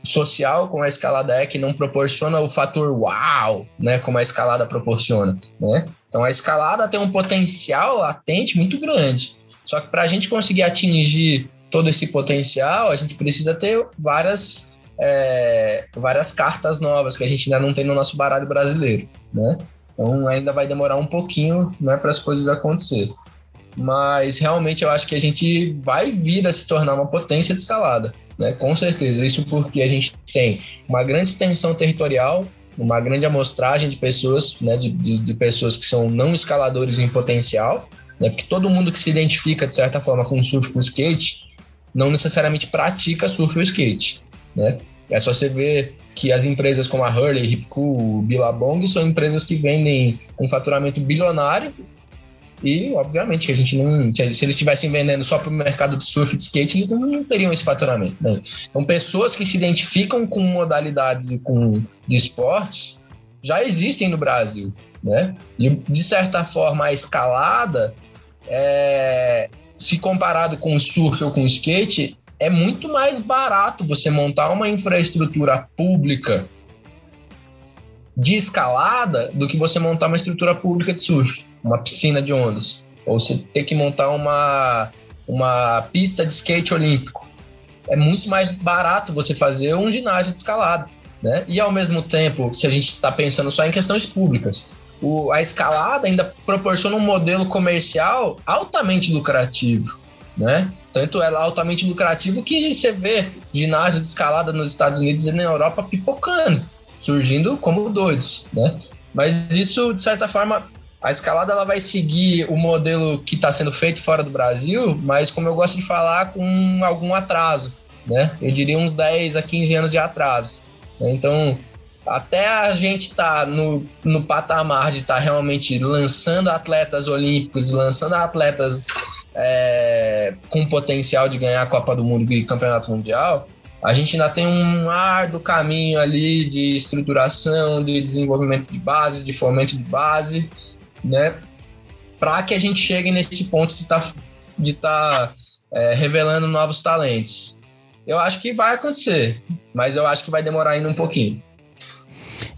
social como a escalada é, que não proporciona o fator uau, né, como a escalada proporciona, né? Então a escalada tem um potencial latente muito grande. Só que para a gente conseguir atingir todo esse potencial, a gente precisa ter várias, é, várias cartas novas que a gente ainda não tem no nosso baralho brasileiro, né? Então ainda vai demorar um pouquinho né, para as coisas acontecer. Mas realmente eu acho que a gente vai vir a se tornar uma potência de escalada, né? Com certeza. Isso porque a gente tem uma grande extensão territorial, uma grande amostragem de pessoas, né, de, de, de pessoas que são não escaladores em potencial, né? Porque todo mundo que se identifica, de certa forma, com surf, com skate, não necessariamente pratica surf ou skate, né? É só você ver que as empresas como a Hurley, Ripcool, Billabong são empresas que vendem um faturamento bilionário e, obviamente, a gente não. Se eles estivessem vendendo só para o mercado de surf e de skate, eles não teriam esse faturamento. Né? Então, pessoas que se identificam com modalidades e com de esportes já existem no Brasil. Né? E, de certa forma, a escalada é, se comparado com o surf ou com o skate, é muito mais barato você montar uma infraestrutura pública de escalada do que você montar uma estrutura pública de surf, uma piscina de ondas, ou você ter que montar uma, uma pista de skate olímpico. É muito mais barato você fazer um ginásio de escalada. Né? E ao mesmo tempo, se a gente está pensando só em questões públicas, o, a escalada ainda proporciona um modelo comercial altamente lucrativo, né? Tanto ela é altamente lucrativo que você vê ginásio de escalada nos Estados Unidos e na Europa pipocando, surgindo como doidos, né? Mas isso, de certa forma, a escalada ela vai seguir o modelo que está sendo feito fora do Brasil, mas como eu gosto de falar, com algum atraso, né? Eu diria uns 10 a 15 anos de atraso. Então, até a gente estar tá no, no patamar de estar tá realmente lançando atletas olímpicos, lançando atletas é, com potencial de ganhar a Copa do Mundo e Campeonato Mundial, a gente ainda tem um árduo caminho ali de estruturação, de desenvolvimento de base, de fomento de base, né? Para que a gente chegue nesse ponto de estar tá, de tá, é, revelando novos talentos. Eu acho que vai acontecer, mas eu acho que vai demorar ainda um pouquinho.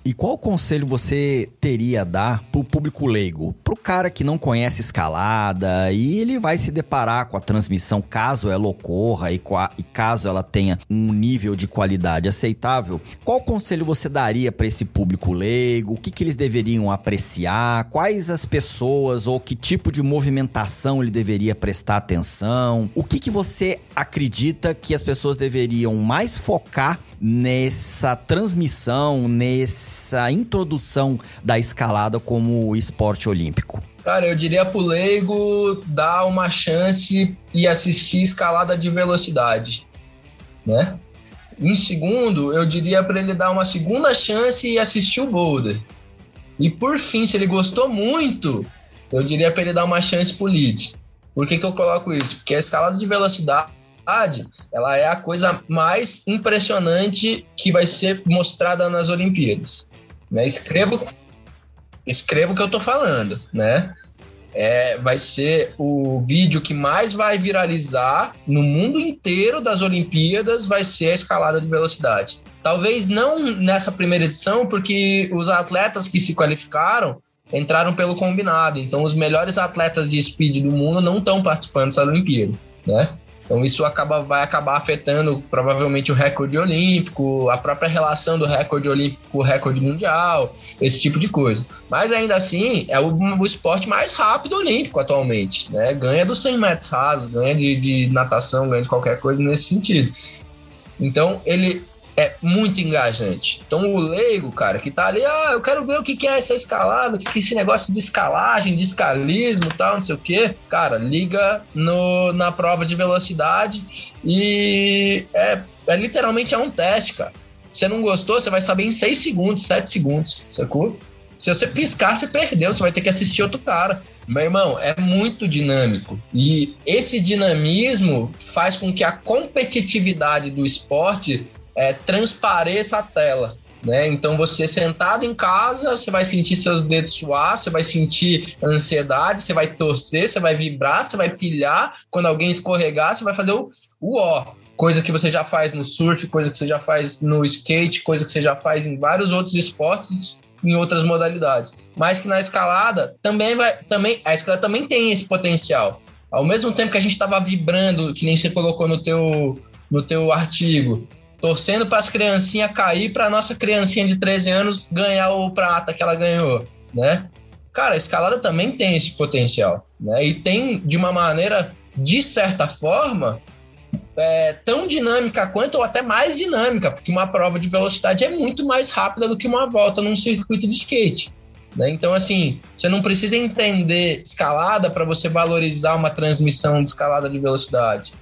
E qual conselho você teria a dar pro público leigo? Pro cara que não conhece escalada e ele vai se deparar com a transmissão caso ela ocorra e, e caso ela tenha um nível de qualidade aceitável. Qual conselho você daria para esse público leigo? O que, que eles deveriam apreciar? Quais as pessoas ou que tipo de movimentação ele deveria prestar atenção? O que, que você acredita que as pessoas deveriam mais focar nessa transmissão, nesse essa introdução da escalada como esporte olímpico? Cara, eu diria pro leigo dar uma chance e assistir escalada de velocidade, né? Em segundo, eu diria para ele dar uma segunda chance e assistir o boulder. E por fim, se ele gostou muito, eu diria para ele dar uma chance pro lead. Por que, que eu coloco isso? Porque a escalada de velocidade ela é a coisa mais impressionante que vai ser mostrada nas Olimpíadas. Né? Escrevo, escrevo o que eu estou falando, né? É, vai ser o vídeo que mais vai viralizar no mundo inteiro das Olimpíadas, vai ser a escalada de velocidade. Talvez não nessa primeira edição, porque os atletas que se qualificaram entraram pelo combinado. Então, os melhores atletas de speed do mundo não estão participando dessa Olimpíada, né? Então isso acaba, vai acabar afetando provavelmente o recorde olímpico, a própria relação do recorde olímpico com o recorde mundial, esse tipo de coisa. Mas ainda assim, é o, o esporte mais rápido olímpico atualmente, né? Ganha dos 100 metros rasos, ganha de, de natação, ganha de qualquer coisa nesse sentido. Então ele é muito engajante. Então o leigo, cara, que tá ali, ah, eu quero ver o que, é essa escalada, o que, é esse negócio de escalagem, de escalismo tal, não sei o quê. Cara, liga no, na prova de velocidade e é, é literalmente é um teste, cara. Você não gostou, você vai saber em 6 segundos, 7 segundos, sacou? Se você piscar, você perdeu, você vai ter que assistir outro cara. Meu irmão, é muito dinâmico. E esse dinamismo faz com que a competitividade do esporte é, transpareça a tela. Né? Então, você sentado em casa, você vai sentir seus dedos suar, você vai sentir ansiedade, você vai torcer, você vai vibrar, você vai pilhar. Quando alguém escorregar, você vai fazer o, o ó. Coisa que você já faz no surf, coisa que você já faz no skate, coisa que você já faz em vários outros esportes, em outras modalidades. Mas que na escalada também vai. Também, a escalada também tem esse potencial. Ao mesmo tempo que a gente estava vibrando, que nem você colocou no teu, no teu artigo, torcendo para as criancinhas cair, para nossa criancinha de 13 anos ganhar o prata que ela ganhou, né? Cara, a escalada também tem esse potencial, né? E tem de uma maneira, de certa forma, é, tão dinâmica quanto ou até mais dinâmica, porque uma prova de velocidade é muito mais rápida do que uma volta num circuito de skate. Né? Então, assim, você não precisa entender escalada para você valorizar uma transmissão de escalada de velocidade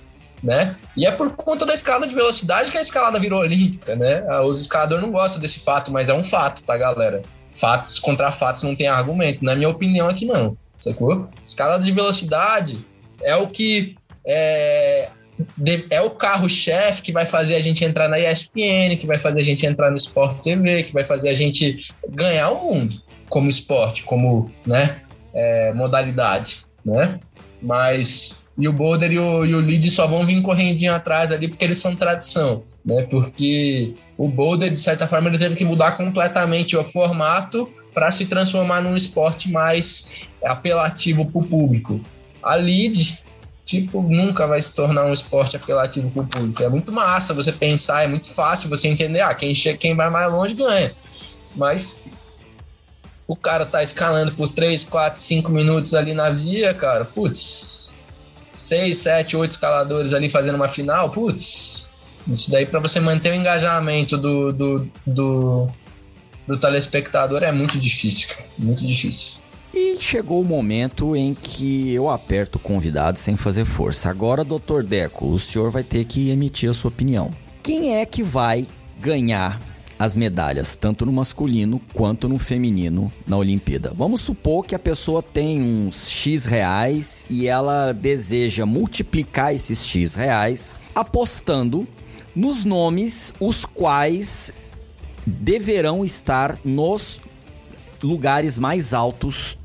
né? E é por conta da escalada de velocidade que a escalada virou olímpica, né? Ah, os escaladores não gostam desse fato, mas é um fato, tá, galera? Fatos contra fatos não tem argumento. Na minha opinião, aqui não, sacou? Escalada de velocidade é o que é, é o carro-chefe que vai fazer a gente entrar na ESPN, que vai fazer a gente entrar no Sport TV, que vai fazer a gente ganhar o mundo como esporte, como né, é, modalidade, né? Mas e o Boulder e o, e o Lead só vão vir correndinho atrás ali porque eles são tradição, né? Porque o Boulder, de certa forma, ele teve que mudar completamente o formato para se transformar num esporte mais apelativo para o público. A Lead, tipo, nunca vai se tornar um esporte apelativo para o público. É muito massa você pensar, é muito fácil você entender, ah, quem, chega, quem vai mais longe ganha. Mas o cara tá escalando por 3, 4, 5 minutos ali na via, cara, putz, seis, sete, oito escaladores ali fazendo uma final, putz, isso daí para você manter o engajamento do, do, do, do telespectador é muito difícil, muito difícil. E chegou o momento em que eu aperto o convidado sem fazer força. Agora, doutor Deco, o senhor vai ter que emitir a sua opinião. Quem é que vai ganhar as medalhas, tanto no masculino quanto no feminino na Olimpíada. Vamos supor que a pessoa tem uns X reais e ela deseja multiplicar esses X reais apostando nos nomes os quais deverão estar nos lugares mais altos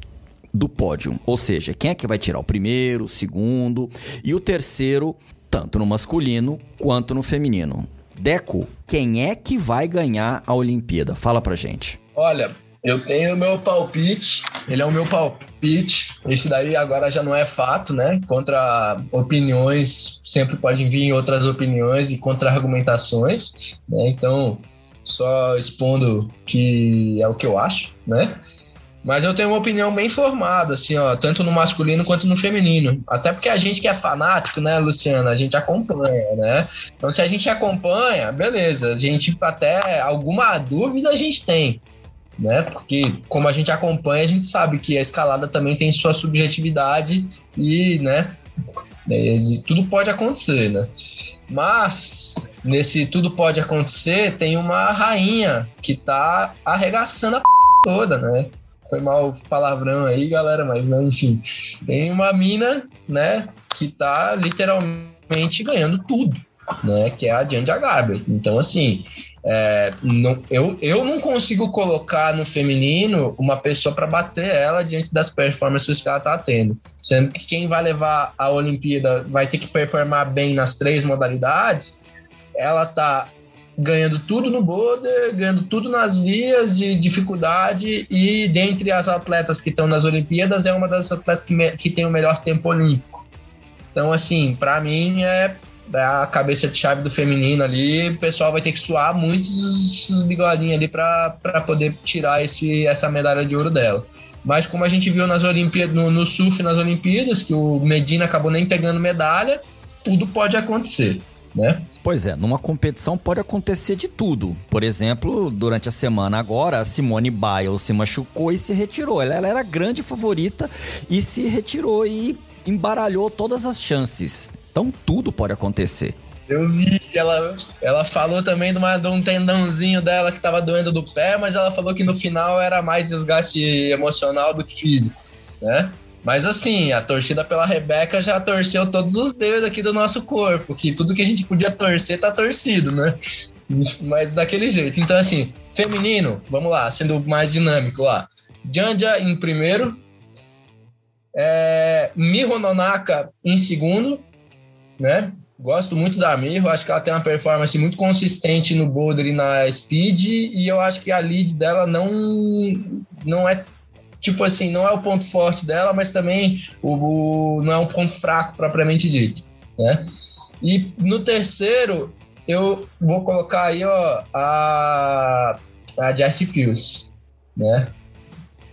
do pódio. Ou seja, quem é que vai tirar o primeiro, o segundo e o terceiro, tanto no masculino quanto no feminino. Deco, quem é que vai ganhar a Olimpíada? Fala pra gente. Olha, eu tenho o meu palpite, ele é o meu palpite. Esse daí agora já não é fato, né? Contra opiniões, sempre podem vir outras opiniões e contra-argumentações, né? Então, só expondo que é o que eu acho, né? Mas eu tenho uma opinião bem formada, assim, ó, tanto no masculino quanto no feminino. Até porque a gente que é fanático, né, Luciana, a gente acompanha, né? Então, se a gente acompanha, beleza, a gente até alguma dúvida a gente tem. né? Porque como a gente acompanha, a gente sabe que a escalada também tem sua subjetividade e, né, é, tudo pode acontecer, né? Mas nesse tudo pode acontecer, tem uma rainha que tá arregaçando a p... toda, né? Foi mal palavrão aí, galera, mas né, enfim. Tem uma mina, né, que tá literalmente ganhando tudo, né? Que é a Janja Garber. Então, assim, é, não, eu, eu não consigo colocar no feminino uma pessoa para bater ela diante das performances que ela está tendo. Sendo que quem vai levar a Olimpíada vai ter que performar bem nas três modalidades. Ela tá ganhando tudo no boulder, ganhando tudo nas vias de dificuldade e dentre as atletas que estão nas Olimpíadas é uma das atletas que, que tem o melhor tempo olímpico. Então, assim, para mim é a cabeça de chave do feminino ali, o pessoal vai ter que suar muitos bigodinhos ali para poder tirar esse, essa medalha de ouro dela. Mas como a gente viu nas Olimpíadas, no, no surf nas Olimpíadas, que o Medina acabou nem pegando medalha, tudo pode acontecer, né? Pois é, numa competição pode acontecer de tudo. Por exemplo, durante a semana agora, a Simone Biles se machucou e se retirou. Ela, ela era grande favorita e se retirou e embaralhou todas as chances. Então tudo pode acontecer. Eu vi, ela, ela falou também de, uma, de um tendãozinho dela que tava doendo do pé, mas ela falou que no final era mais desgaste emocional do que físico, né? Mas assim, a torcida pela Rebeca já torceu todos os dedos aqui do nosso corpo, que tudo que a gente podia torcer tá torcido, né? Mas daquele jeito. Então, assim, feminino, vamos lá, sendo mais dinâmico lá. Janja em primeiro, é, Miho Nonaka em segundo, né? Gosto muito da Mirro, acho que ela tem uma performance muito consistente no boulder e na speed, e eu acho que a lead dela não, não é tipo assim, não é o ponto forte dela, mas também o, o não é um ponto fraco propriamente dito, né? E no terceiro, eu vou colocar aí, ó, a, a Jessie Pills, né?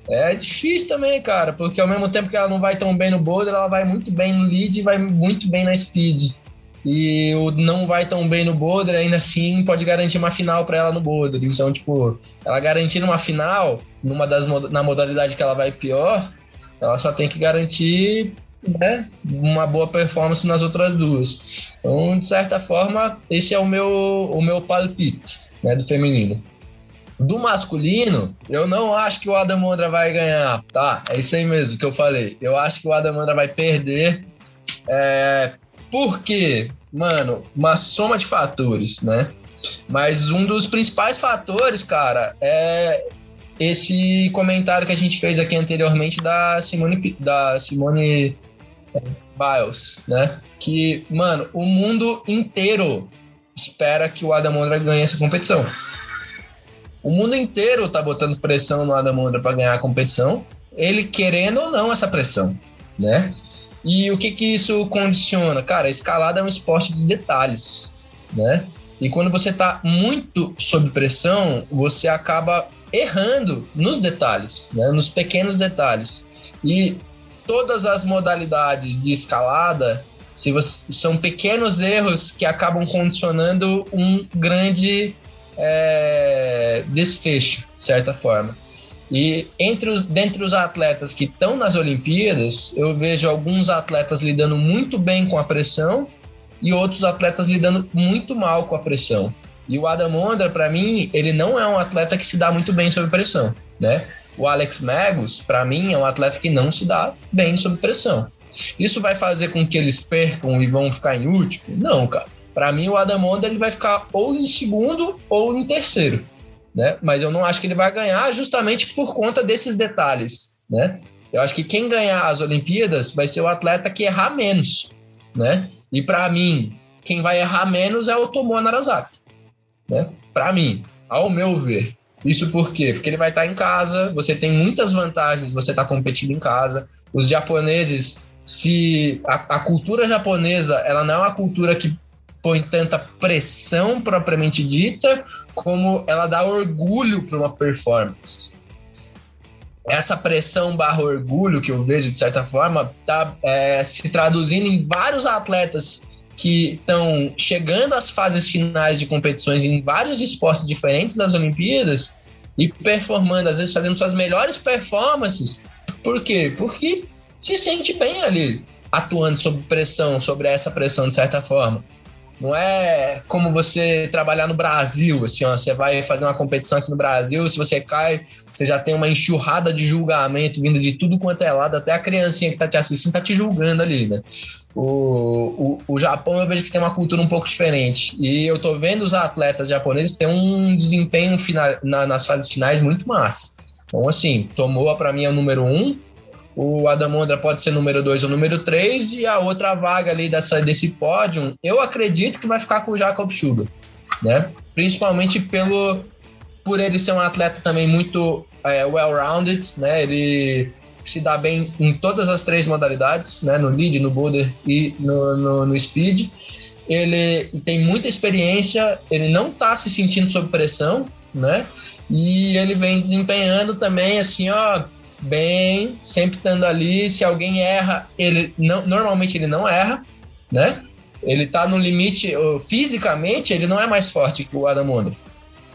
É difícil também, cara, porque ao mesmo tempo que ela não vai tão bem no boulder, ela vai muito bem no lead e vai muito bem na speed. E o não vai tão bem no boulder, ainda assim pode garantir uma final para ela no boulder. Então, tipo, ela garantindo uma final numa das na modalidade que ela vai pior, ela só tem que garantir né, uma boa performance nas outras duas. Então, de certa forma, esse é o meu o meu palpite, né, do feminino. Do masculino, eu não acho que o Adamandra vai ganhar, tá? É isso aí mesmo que eu falei. Eu acho que o Adamandra vai perder. É, porque, mano, uma soma de fatores, né? Mas um dos principais fatores, cara, é esse comentário que a gente fez aqui anteriormente da Simone, da Simone é, Biles, né? Que, mano, o mundo inteiro espera que o Adam Ondra ganhe essa competição. O mundo inteiro tá botando pressão no Adam Ondra para ganhar a competição, ele querendo ou não essa pressão, né? E o que que isso condiciona? Cara, a escalada é um esporte de detalhes, né? E quando você tá muito sob pressão, você acaba errando nos detalhes, né? nos pequenos detalhes. E todas as modalidades de escalada se você, são pequenos erros que acabam condicionando um grande é, desfecho, de certa forma. E entre os, dentre os atletas que estão nas Olimpíadas, eu vejo alguns atletas lidando muito bem com a pressão e outros atletas lidando muito mal com a pressão. E o Adam Ondra, para mim, ele não é um atleta que se dá muito bem sob pressão, né? O Alex Magos, para mim, é um atleta que não se dá bem sob pressão. Isso vai fazer com que eles percam e vão ficar em último? Não, cara. Para mim, o Adam Onda ele vai ficar ou em segundo ou em terceiro, né? Mas eu não acho que ele vai ganhar justamente por conta desses detalhes, né? Eu acho que quem ganhar as Olimpíadas vai ser o atleta que errar menos, né? E para mim, quem vai errar menos é o Tomoa Narazaki, né? Para mim, ao meu ver. Isso por quê? Porque ele vai estar em casa, você tem muitas vantagens, você está competindo em casa. Os japoneses, se a, a, cultura japonesa, ela não é uma cultura que põe tanta pressão propriamente dita, como ela dá orgulho para uma performance. Essa pressão barra orgulho que eu vejo, de certa forma, está é, se traduzindo em vários atletas que estão chegando às fases finais de competições em vários esportes diferentes das Olimpíadas e performando, às vezes fazendo suas melhores performances. Por quê? Porque se sente bem ali, atuando sob pressão, sobre essa pressão de certa forma. Não é como você trabalhar no Brasil, assim, ó, você vai fazer uma competição aqui no Brasil, se você cai, você já tem uma enxurrada de julgamento vindo de tudo quanto é lado, até a criancinha que tá te assistindo tá te julgando ali, né? O, o, o Japão eu vejo que tem uma cultura um pouco diferente. E eu tô vendo os atletas japoneses ter um desempenho final, na, nas fases finais muito massa. Então, assim, Tomoa para mim é o número um, o Adamondra pode ser número 2 ou número 3, e a outra vaga ali dessa, desse pódio, eu acredito que vai ficar com o Jacob Sugar, né? Principalmente pelo por ele ser um atleta também muito é, well-rounded, né? Ele se dá bem em todas as três modalidades, né? No lead, no boulder e no, no, no speed. Ele tem muita experiência, ele não está se sentindo sob pressão, né? E ele vem desempenhando também, assim, ó, bem, sempre estando ali. Se alguém erra, ele não, normalmente ele não erra, né? Ele tá no limite, fisicamente, ele não é mais forte que o Adam Ondra,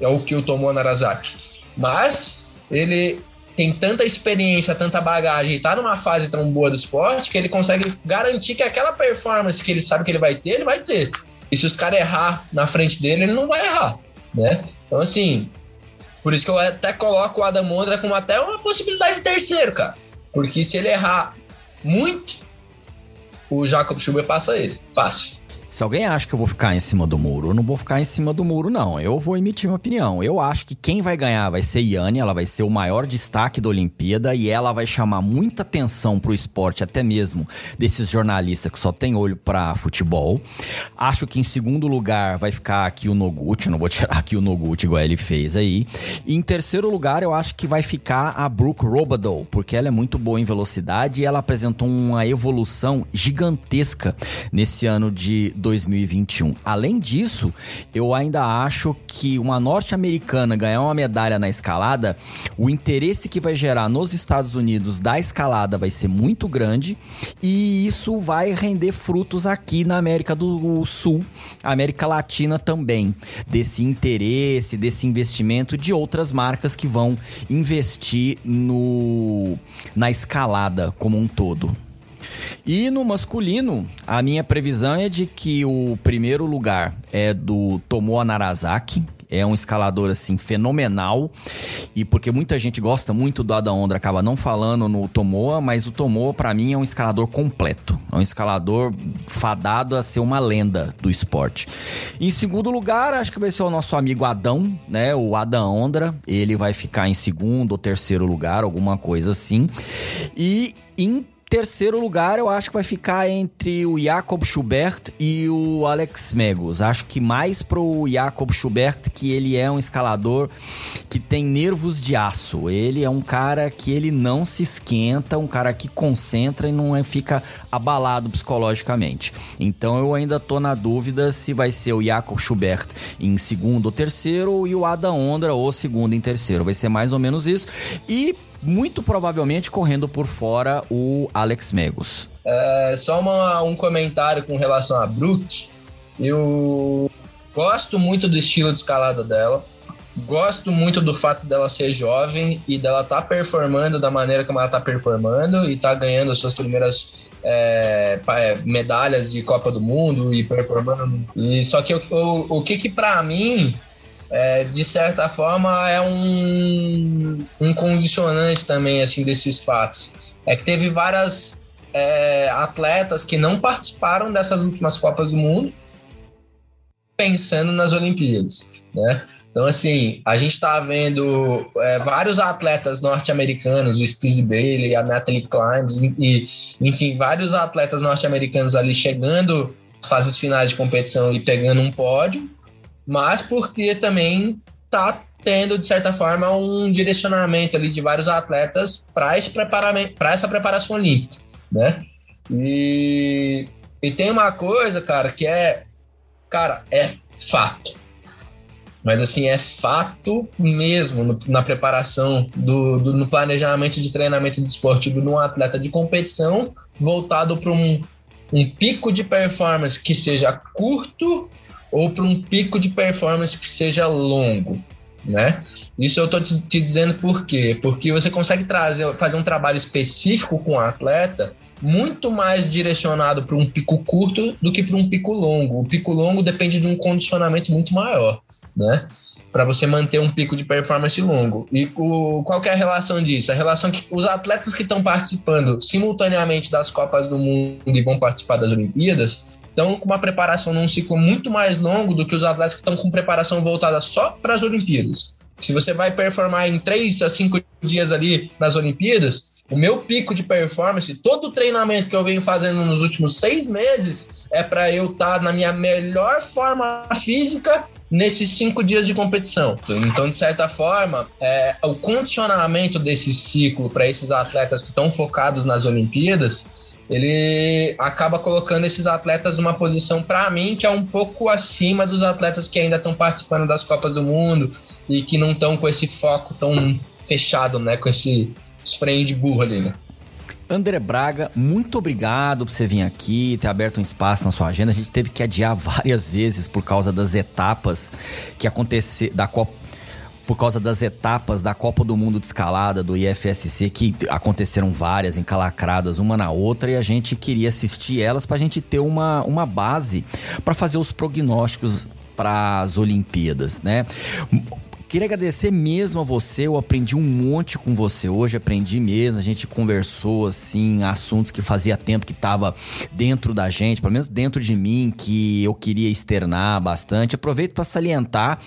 é o que o tomou Narazaki. Mas ele tem tanta experiência, tanta bagagem e tá numa fase tão boa do esporte que ele consegue garantir que aquela performance que ele sabe que ele vai ter, ele vai ter. E se os caras errar na frente dele, ele não vai errar, né? Então, assim, por isso que eu até coloco o Adam Mondra como até uma possibilidade de terceiro, cara. Porque se ele errar muito, o Jacob Schuber passa ele. Fácil. Se alguém acha que eu vou ficar em cima do muro, eu não vou ficar em cima do muro, não. Eu vou emitir minha opinião. Eu acho que quem vai ganhar vai ser Yane, ela vai ser o maior destaque da Olimpíada e ela vai chamar muita atenção pro esporte, até mesmo desses jornalistas que só tem olho para futebol. Acho que em segundo lugar vai ficar aqui o Noguchi, não vou tirar aqui o Noguchi igual ele fez aí. E em terceiro lugar, eu acho que vai ficar a Brooke Robadow, porque ela é muito boa em velocidade e ela apresentou uma evolução gigantesca nesse ano de 2021. Além disso, eu ainda acho que uma norte-americana ganhar uma medalha na escalada, o interesse que vai gerar nos Estados Unidos da escalada vai ser muito grande e isso vai render frutos aqui na América do Sul, América Latina também, desse interesse, desse investimento de outras marcas que vão investir no na escalada como um todo. E no masculino, a minha previsão é de que o primeiro lugar é do Tomoa Narazaki, é um escalador assim fenomenal. E porque muita gente gosta muito do Adam Ondra acaba não falando no Tomoa, mas o Tomoa para mim é um escalador completo, é um escalador fadado a ser uma lenda do esporte. Em segundo lugar, acho que vai ser o nosso amigo Adão, né, o Adam Ondra, ele vai ficar em segundo ou terceiro lugar, alguma coisa assim. E em Terceiro lugar, eu acho que vai ficar entre o Jacob Schubert e o Alex Megos. Acho que mais pro Jacob Schubert, que ele é um escalador que tem nervos de aço. Ele é um cara que ele não se esquenta, um cara que concentra e não é, fica abalado psicologicamente. Então eu ainda tô na dúvida se vai ser o Jacob Schubert em segundo ou terceiro e o Ada Ondra ou segundo em terceiro. Vai ser mais ou menos isso. E muito provavelmente correndo por fora o Alex Megos. É, só uma, um comentário com relação a Brooke. Eu gosto muito do estilo de escalada dela. Gosto muito do fato dela ser jovem e dela tá performando da maneira como ela tá performando e tá ganhando suas primeiras é, é medalhas de Copa do Mundo e performando. E só que o, o que que para mim é, de certa forma é um, um condicionante também assim desses fatos. É que teve várias é, atletas que não participaram dessas últimas Copas do Mundo pensando nas Olimpíadas, né? Então, assim, a gente está vendo é, vários atletas norte-americanos, o Steve Bailey, a Natalie Climbs, e, enfim, vários atletas norte-americanos ali chegando às fases finais de competição e pegando um pódio, mas porque também tá tendo, de certa forma, um direcionamento ali de vários atletas para essa preparação olímpica, né? E, e tem uma coisa, cara, que é, cara, é fato. Mas assim, é fato mesmo no, na preparação, do, do, no planejamento de treinamento desportivo de um atleta de competição voltado para um, um pico de performance que seja curto ou para um pico de performance que seja longo, né? Isso eu estou te, te, dizendo por quê? Porque você consegue trazer, fazer um trabalho específico com o atleta muito mais direcionado para um pico curto do que para um pico longo. O pico longo depende de um condicionamento muito maior, né? Para você manter um pico de performance longo. E o, qual é a relação disso? A relação que os atletas que estão participando simultaneamente das Copas do Mundo e vão participar das Olimpíadas estão com uma preparação num ciclo muito mais longo do que os atletas que estão com preparação voltada só para as Olimpíadas. Se você vai performar em três a cinco dias ali nas Olimpíadas, o meu pico de performance, todo o treinamento que eu venho fazendo nos últimos seis meses é para eu estar tá na minha melhor forma física nesses cinco dias de competição. Então, de certa forma, é, o condicionamento desse ciclo para esses atletas que estão focados nas Olimpíadas, ele acaba colocando esses atletas numa posição, para mim, que é um pouco acima dos atletas que ainda estão participando das Copas do Mundo e que não estão com esse foco tão fechado, né? Com esse freio de burro ali, né? André Braga, muito obrigado por você vir aqui, ter aberto um espaço na sua agenda. A gente teve que adiar várias vezes por causa das etapas que aconteceram da Copa por causa das etapas da Copa do Mundo de escalada do IFSC, que aconteceram várias encalacradas uma na outra, e a gente queria assistir elas para a gente ter uma, uma base para fazer os prognósticos para as Olimpíadas, né? Queria agradecer mesmo a você, eu aprendi um monte com você hoje, aprendi mesmo, a gente conversou assim, assuntos que fazia tempo que tava dentro da gente, pelo menos dentro de mim, que eu queria externar bastante. Aproveito para salientar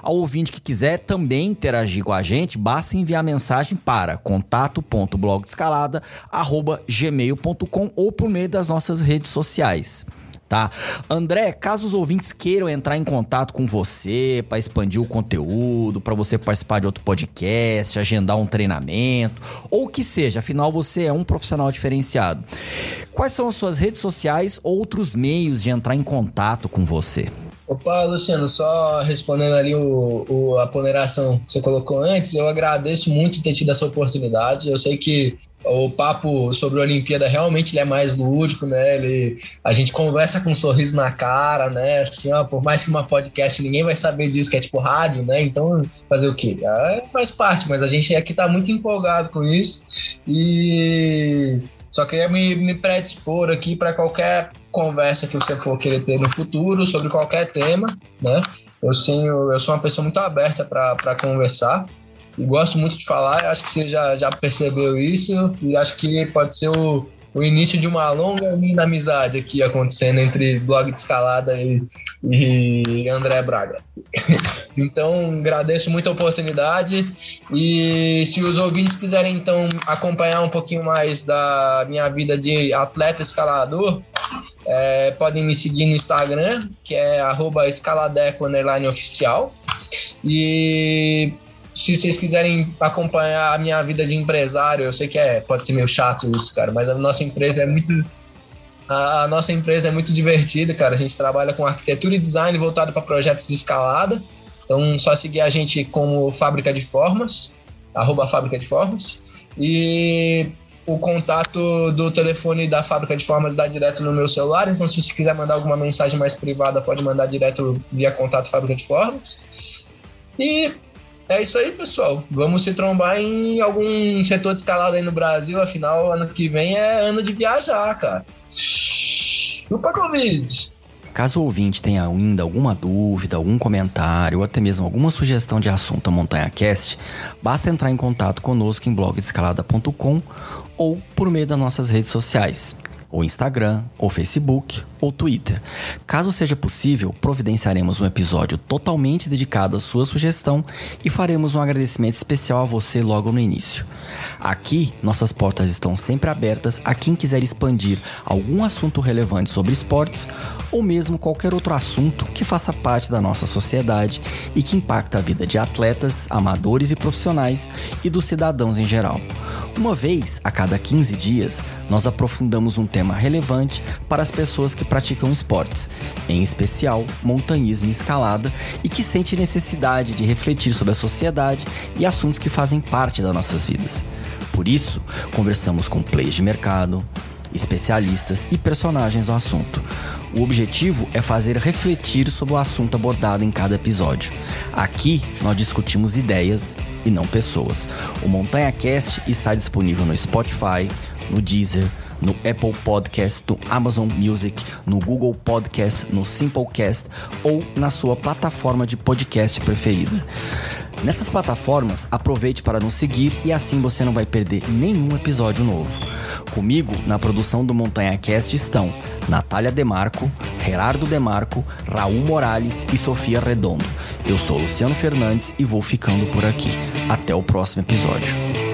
ao ouvinte que quiser também interagir com a gente, basta enviar mensagem para contato.blogdescalada@gmail.com ou por meio das nossas redes sociais tá? André, caso os ouvintes queiram entrar em contato com você para expandir o conteúdo, para você participar de outro podcast, agendar um treinamento, ou o que seja, afinal você é um profissional diferenciado. Quais são as suas redes sociais, outros meios de entrar em contato com você? Opa, Luciano, só respondendo ali o, o, a ponderação que você colocou antes, eu agradeço muito ter tido essa oportunidade. Eu sei que o papo sobre a Olimpíada realmente é mais lúdico, né? Ele, a gente conversa com um sorriso na cara, né? Assim, ó, por mais que uma podcast ninguém vai saber disso, que é tipo rádio, né? Então, fazer o quê? É, faz parte, mas a gente aqui tá muito empolgado com isso e só queria me, me predispor aqui para qualquer conversa que você for querer ter no futuro sobre qualquer tema, né? Eu, sim, eu, eu sou uma pessoa muito aberta para conversar gosto muito de falar. Acho que você já, já percebeu isso e acho que pode ser o, o início de uma longa linda amizade aqui acontecendo entre blog de escalada e, e André Braga. então, agradeço muito a oportunidade e se os ouvintes quiserem então acompanhar um pouquinho mais da minha vida de atleta escalador, é, podem me seguir no Instagram, que é escaladeco_oficial. E se vocês quiserem acompanhar a minha vida de empresário, eu sei que é, pode ser meio chato isso, cara, mas a nossa empresa é muito. A, a nossa empresa é muito divertida, cara. A gente trabalha com arquitetura e design voltado para projetos de escalada. Então, só seguir a gente como Fábrica de Formas, arroba Fábrica de Formas. E o contato do telefone da Fábrica de Formas dá direto no meu celular. Então, se você quiser mandar alguma mensagem mais privada, pode mandar direto via contato Fábrica de Formas. E é isso aí, pessoal. Vamos se trombar em algum setor de escalada aí no Brasil. Afinal, ano que vem é ano de viajar, cara. Chupa Covid! Caso o ouvinte tenha ainda alguma dúvida, algum comentário ou até mesmo alguma sugestão de assunto a Montanha Cast, basta entrar em contato conosco em blogdescalada.com ou por meio das nossas redes sociais ou Instagram, ou Facebook, ou Twitter. Caso seja possível, providenciaremos um episódio totalmente dedicado à sua sugestão e faremos um agradecimento especial a você logo no início. Aqui, nossas portas estão sempre abertas a quem quiser expandir algum assunto relevante sobre esportes ou mesmo qualquer outro assunto que faça parte da nossa sociedade e que impacta a vida de atletas, amadores e profissionais e dos cidadãos em geral. Uma vez a cada 15 dias, nós aprofundamos um tema relevante para as pessoas que praticam esportes, em especial montanhismo e escalada, e que sente necessidade de refletir sobre a sociedade e assuntos que fazem parte das nossas vidas. Por isso, conversamos com players de mercado, especialistas e personagens do assunto. O objetivo é fazer refletir sobre o assunto abordado em cada episódio. Aqui nós discutimos ideias e não pessoas. O Montanha Cast está disponível no Spotify, no Deezer, no Apple Podcast, no Amazon Music, no Google Podcast, no Simplecast ou na sua plataforma de podcast preferida. Nessas plataformas, aproveite para nos seguir e assim você não vai perder nenhum episódio novo. Comigo, na produção do Montanha Cast estão Natália Demarco, Gerardo Demarco, Raul Morales e Sofia Redondo. Eu sou Luciano Fernandes e vou ficando por aqui. Até o próximo episódio.